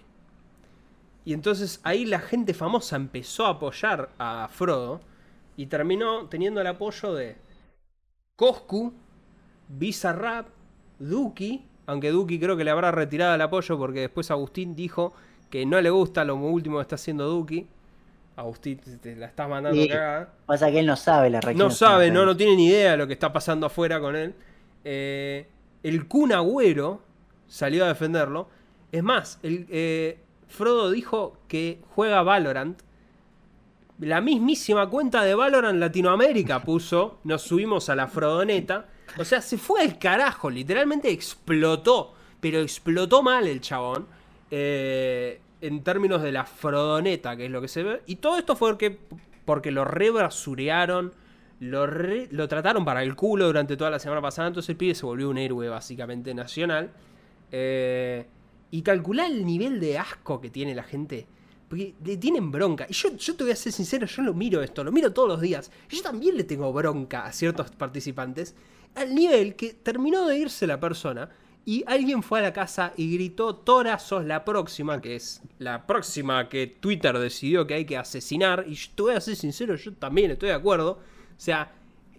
Y entonces ahí la gente famosa empezó a apoyar a Frodo y terminó teniendo el apoyo de Coscu, Bizarrap, Duki, aunque Duki creo que le habrá retirado el apoyo porque después Agustín dijo que no le gusta lo último que está haciendo Duki. Agustín, te- la estás mandando Sí. cagada. Pasa que él no sabe la. No sabe, no, no tiene ni idea de lo que está pasando afuera con él. Eh, el Kun Agüero salió a defenderlo. Es más, el, eh, Frodo dijo que juega Valorant. La mismísima cuenta de Valorant Latinoamérica puso. Nos subimos a la Frodoneta. O sea, se fue al carajo. Literalmente explotó. Pero explotó mal el chabón. eh, en términos de la Frodoneta, que es lo que se ve. Y todo esto fue porque, porque lo rebasurearon. Lo, lo trataron para el culo durante toda la semana pasada. Entonces el pibe se volvió un héroe básicamente nacional. Eh, y calcular el nivel de asco que tiene la gente. Porque le tienen bronca. Y yo, yo te voy a ser sincero, yo lo miro esto, lo miro todos los días. Yo también le tengo bronca a ciertos participantes. Al nivel que terminó de irse la persona. Y alguien fue a la casa y gritó, Tora, sos la próxima, que es la próxima que Twitter decidió que hay que asesinar. Y yo te voy a ser sincero, yo también estoy de acuerdo. O sea,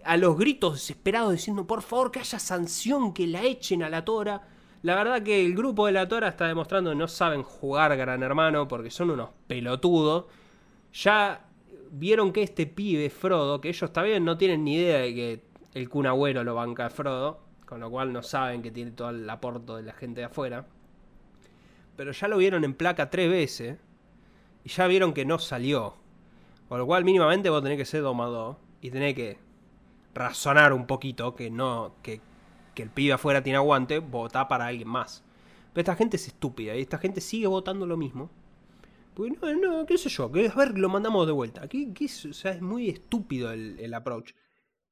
a los gritos desesperados diciendo, por favor, que haya sanción, que la echen a la Tora. La verdad que el grupo de la Tora está demostrando que no saben jugar Gran Hermano porque son unos pelotudos. Ya vieron que este pibe, Frodo, que ellos bien, no tienen ni idea de que el Kun lo banca a Frodo, con lo cual no saben que tiene todo el aporte de la gente de afuera. Pero ya lo vieron en placa tres veces y ya vieron que no salió. Con lo cual mínimamente vos tenés que ser domador y tenés que razonar un poquito que no que, que el pibe afuera tiene aguante, votá para alguien más. Pero esta gente es estúpida y esta gente sigue votando lo mismo. Porque no, no, qué sé yo, que a ver, lo mandamos de vuelta. ¿Qué, qué es? Muy estúpido el, approach.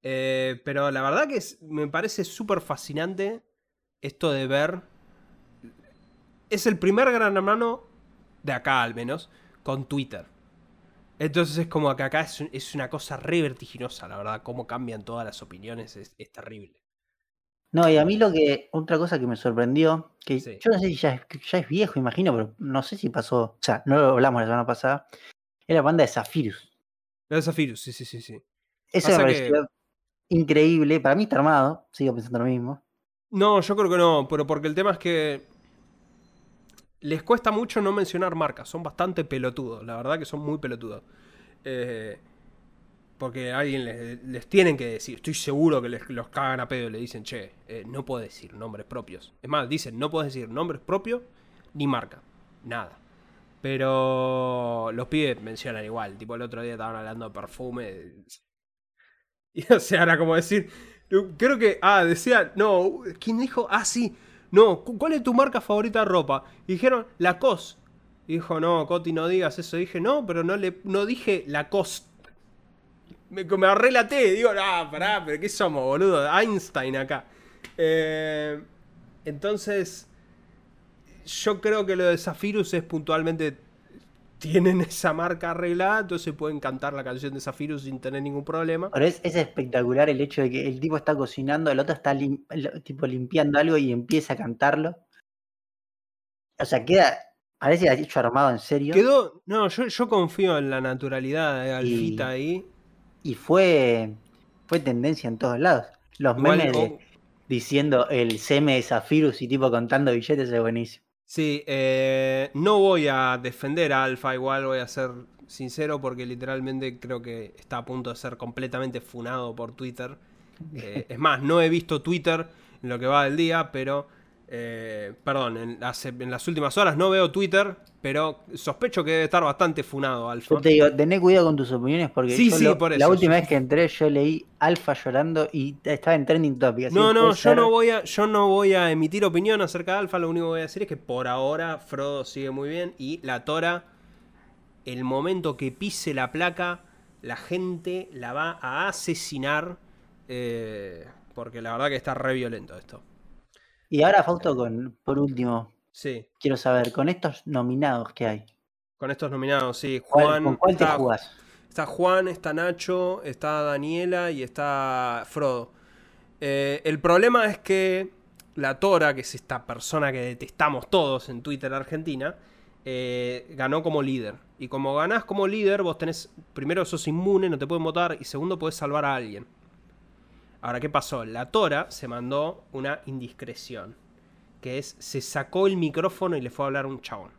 Eh, pero la verdad que me parece súper fascinante esto de ver. Es el primer gran hermano de acá al menos, con Twitter. Entonces es como que acá es, es una cosa re vertiginosa, la verdad. Cómo cambian todas las opiniones es, es terrible. No, y a mí lo que, otra cosa que me sorprendió, que Sí. yo no sé si ya es, que ya es viejo, imagino, pero no sé si pasó, o sea, no lo hablamos la semana pasada, es la banda de Zafirus. Lo de Zafirus, sí, sí, sí, sí. Eso Pasa me que- pareció increíble, para mí está armado, sigo pensando lo mismo. No, yo creo que no, pero porque el tema es que les cuesta mucho no mencionar marcas, son bastante pelotudos, la verdad que son muy pelotudos. Eh, porque alguien les, tienen que decir, estoy seguro que les, los cagan a pedo y le dicen, che, eh, no puedes decir nombres propios. Es más, dicen, no puedes decir nombres propios ni marca, nada. Pero los pibes mencionan igual, tipo el otro día estaban hablando de perfume. Y o sea, era como decir, creo que, ah, decía, no, ¿quién dijo? Ah, sí, no, cu- ¿cuál es tu marca favorita de ropa? Y dijeron, Lacoste. Y dijo, no, Coti, no digas eso. dije, no, pero no, le, no dije Lacoste. Me, me arrelaté, digo, ah, pará, pero ¿qué somos, boludo? Einstein acá. Eh, entonces, yo creo que lo de Zafirus es puntualmente. Tienen esa marca arreglada, entonces pueden cantar la canción de Zafirus sin tener ningún problema. Pero es, es espectacular el hecho de que el tipo está cocinando, el otro está lim- el- tipo limpiando algo y empieza a cantarlo. O sea, queda, parece hecho armado en serio. Quedó. No, yo, yo confío en la naturalidad de Alfita Y- ahí. Y fue, fue tendencia en todos lados. Los Igual, memes de- oh, diciendo el seme de Zafirus y tipo contando billetes es buenísimo. sí, eh, no voy a defender a Alfa, igual voy a ser sincero porque literalmente creo que está a punto de ser completamente funado por Twitter. Eh, es más, no he visto Twitter en lo que va del día, pero Eh, perdón, en las, en las últimas horas no veo Twitter, pero sospecho que debe estar bastante funado Alfa. Yo te digo, tené cuidado con tus opiniones porque Sí, yo sí, lo- por la eso, última sí. vez que entré yo leí Alfa llorando y estaba en trending topic. así No, no, yo ser- no voy a, yo no voy a emitir opinión acerca de Alfa, lo único que voy a decir es que por ahora Frodo sigue muy bien y la Tora, el momento que pise la placa, la gente la va a asesinar, eh, porque la verdad que está re violento esto. Y ahora, Fausto, con, por último, Sí, quiero saber, con estos nominados que hay, con estos nominados, sí, ¿cuál- Juan, ¿con cuál te está- jugás? Está Juan, está Nacho, está Daniela y está Frodo. Eh, el problema es que la Tora, que es esta persona que detestamos todos en Twitter Argentina, eh, ganó como líder. Y como ganás como líder, vos tenés, primero sos inmune, no te pueden votar, y segundo podés salvar a alguien. Ahora, ¿qué pasó? La Tora se mandó una indiscreción, que es, se sacó el micrófono y le fue a hablar un chabón.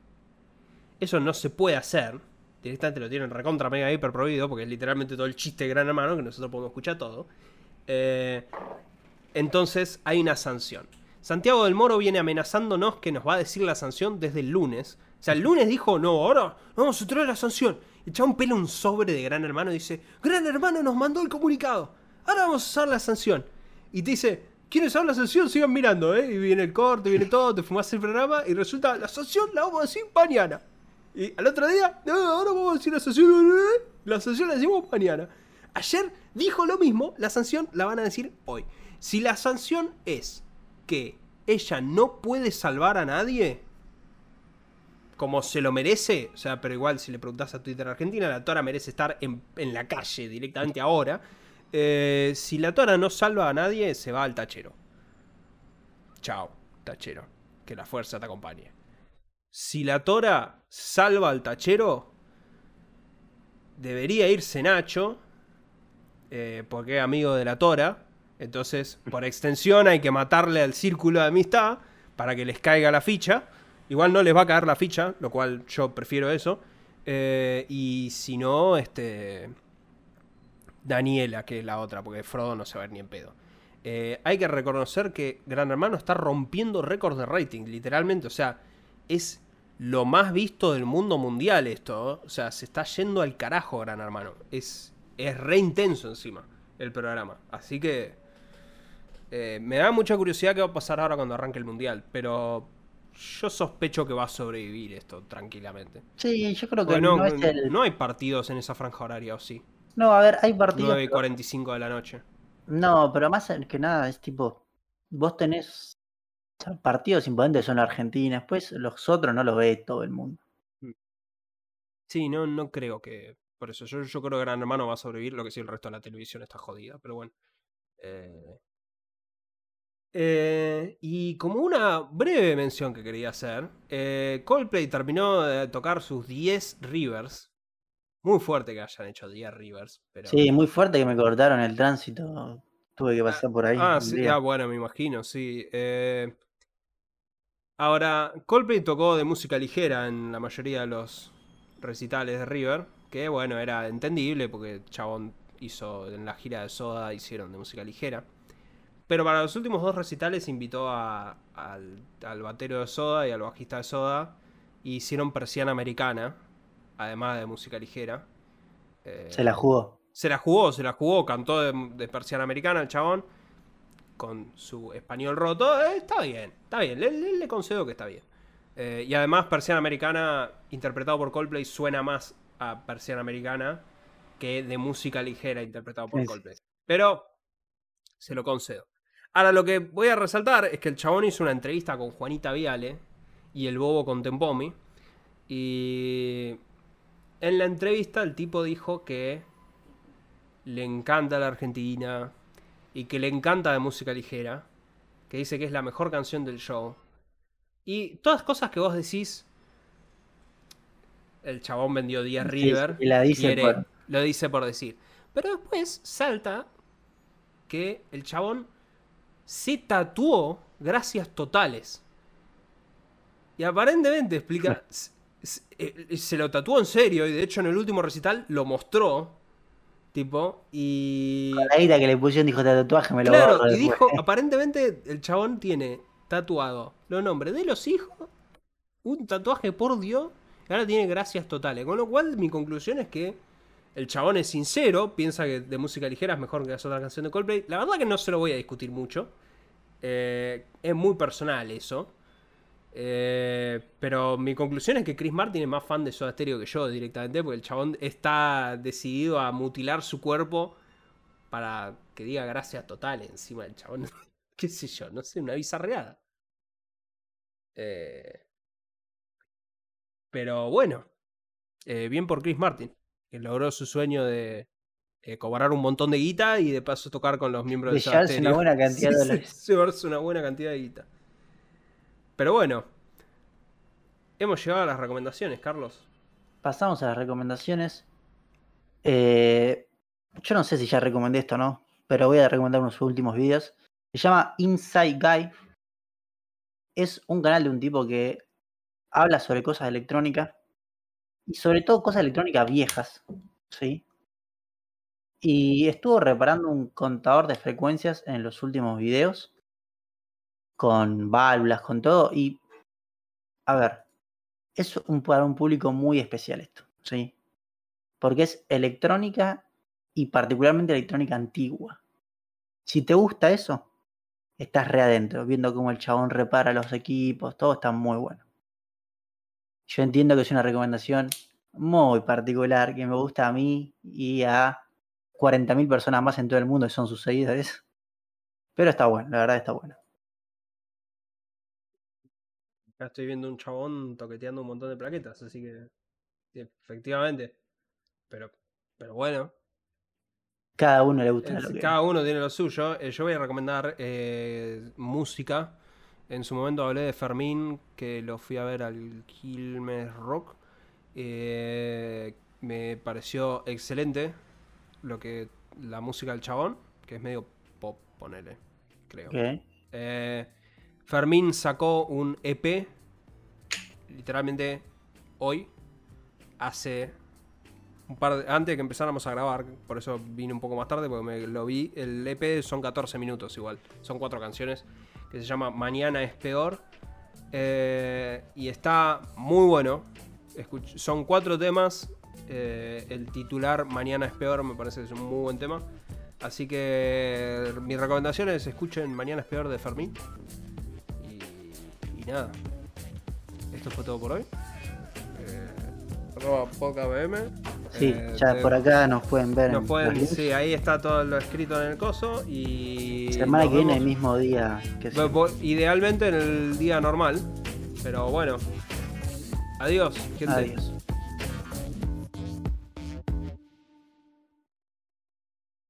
Eso no se puede hacer. Directamente lo tienen recontra mega hiper prohibido, porque es literalmente todo el chiste de Gran Hermano, que nosotros podemos escuchar todo. Eh, entonces hay una sanción. Santiago del Moro viene amenazándonos que nos va a decir la sanción desde el lunes. O sea, el lunes dijo, no, ahora vamos a traer la sanción. Y el chabón pela un sobre de Gran Hermano y dice, Gran Hermano nos mandó el comunicado. Ahora vamos a usar la sanción. Y te dice, ¿quieren saber la sanción? Sigan mirando, ¿eh? Y viene el corte, viene todo, te fumás el programa y resulta, la sanción la vamos a decir mañana. Y al otro día, no, ahora vamos a decir la sanción. La sanción la decimos mañana. Ayer dijo lo mismo, la sanción la van a decir hoy. Si la sanción es que ella no puede salvar a nadie, como se lo merece, o sea, pero igual si le preguntás a Twitter Argentina, la Tora merece estar en la calle directamente ahora. Eh, si la Tora no salva a nadie, se va al tachero. Chao, tachero. Que la fuerza te acompañe. Si la Tora salva al tachero, debería irse Nacho, eh, porque es amigo de la Tora. Entonces, por extensión, hay que matarle al círculo de amistad para que les caiga la ficha. Igual no les va a caer la ficha, lo cual yo prefiero eso. Eh, y si no, este. Daniela, que es la otra, porque Frodo no se va a ver ni en pedo. Eh, hay que reconocer que Gran Hermano está rompiendo récords de rating, literalmente. O sea, es lo más visto del mundo mundial esto. ¿eh? O sea, se está yendo al carajo Gran Hermano. Es, es re intenso encima el programa. Así que eh, me da mucha curiosidad qué va a pasar ahora cuando arranque el mundial. Pero yo sospecho que va a sobrevivir esto tranquilamente. Sí, yo creo que Porque no, no, es el... no hay partidos en esa franja horaria, ¿o sí? No, a ver, hay partidos... 9 y pero- 45 de la noche. No, pero más que nada es tipo, vos tenés partidos importantes son Argentina, después los otros no los ve todo el mundo. Sí, no, no creo que. Por eso, yo, yo creo que Gran Hermano va a sobrevivir, lo que sí el resto de la televisión está jodida, pero bueno. Eh, eh, y como una breve mención que quería hacer, eh, Coldplay terminó de tocar sus 10 Rivers. Muy fuerte que hayan hecho 10 Rivers, pero. Sí, muy fuerte que me cortaron el tránsito, tuve que pasar por ahí. Ah, sí, día. ah, bueno, me imagino, sí. Eh, ahora, Coldplay tocó de música ligera en la mayoría de los recitales de River, que bueno, era entendible porque chabón hizo en la gira de Soda, hicieron de música ligera. Pero para los últimos dos recitales invitó a- al, al batero de Soda y al bajista de Soda y hicieron persiana americana, además de música ligera. Eh, Se la jugó. se la jugó, se la jugó, cantó de, de persiana americana el chabón, con su español roto. eh, está bien, está bien, le, le- le concedo que está bien. Eh, y además, persiana americana, interpretado por Coldplay, suena más a persiana americana que de música ligera interpretado por Sí. Coldplay. Pero se lo concedo. Ahora, lo que voy a resaltar es que el chabón hizo una entrevista con Juanita Viale y el Bobo con Tempomi. Y en la entrevista el tipo dijo que le encanta la Argentina y que le encanta de música ligera, que dice que es la mejor canción del show. Y todas cosas que vos decís, el chabón vendió 10 Sí, River, sí, la dice quiere- por- lo dice por decir. Pero después salta que el chabón se tatuó gracias totales. Y aparentemente explica, se lo tatuó en serio y de hecho en el último recital lo mostró. Tipo, y... La guita que le pusieron dijo, "Este tatuaje me lo borro Claro, y después". dijo, aparentemente el chabón tiene tatuado los nombres de los hijos, un tatuaje por Dios, y ahora tiene gracias totales. Con lo cual, mi conclusión es que el chabón es sincero, piensa que de música ligera es mejor que las otras canciones de Coldplay. La verdad que no se lo voy a discutir mucho. Eh, es muy personal eso. Eh, pero mi conclusión es que Chris Martin es más fan de Soda Stereo que yo directamente, porque el chabón está decidido a mutilar su cuerpo para que diga gracias total encima del chabón. ¿Qué sé yo? No sé, una bizarreada. Eh, pero bueno, eh, bien por Chris Martin, que logró su sueño de cobrar un montón de guita y de paso tocar con los miembros de, de Soda una buena cantidad de dólares. Llevarse una buena cantidad de guita. Pero bueno, hemos llegado a las recomendaciones, Carlos. Pasamos a las recomendaciones. Eh, yo no sé si ya recomendé esto o no, pero voy a recomendar unos últimos vídeos. Se llama Inside Guy. Es un canal de un tipo que habla sobre cosas electrónicas y sobre todo cosas electrónicas viejas, ¿sí? Y estuvo reparando un contador de frecuencias en los últimos videos con válvulas, con todo y a ver, es un, para un público muy especial esto, ¿sí? Porque es electrónica y particularmente electrónica antigua. Si te gusta eso, estás re adentro, viendo cómo el chabón repara los equipos, todo está muy bueno. Yo entiendo que es una recomendación muy particular que me gusta a mí y a 40.000 personas más en todo el mundo que son sus seguidores. Pero está bueno, la verdad está bueno. Acá estoy viendo un chabón toqueteando un montón de plaquetas, así que efectivamente. Pero, pero bueno, cada uno le gusta lo que... Cada uno tiene lo suyo. Eh, yo voy a recomendar eh, música. En su momento hablé de Fermín, que lo fui a ver al Quilmes Rock. Eh, me pareció excelente lo que la música del chabón, que es medio pop, ponele, creo. Fermín sacó un EP, literalmente hoy, hace antes de que empezáramos a grabar, por eso vine un poco más tarde, porque me lo vi. El EP son 14 minutos igual, son cuatro canciones, que se llama Mañana es peor. Eh, y está muy bueno. son cuatro temas. Eh, el titular Mañana es peor me parece que es un muy buen tema. Así que mi recomendación es escuchen Mañana es peor de Fermín. Y, nada. Esto fue todo por hoy. Eh, Sí, eh, ya por acá nos pueden ver. Nos pueden, sí, ahí está todo lo escrito en el coso. Y. Semana que viene, el mismo día que Idealmente en el día normal. Pero bueno. Adiós, gente. Adiós.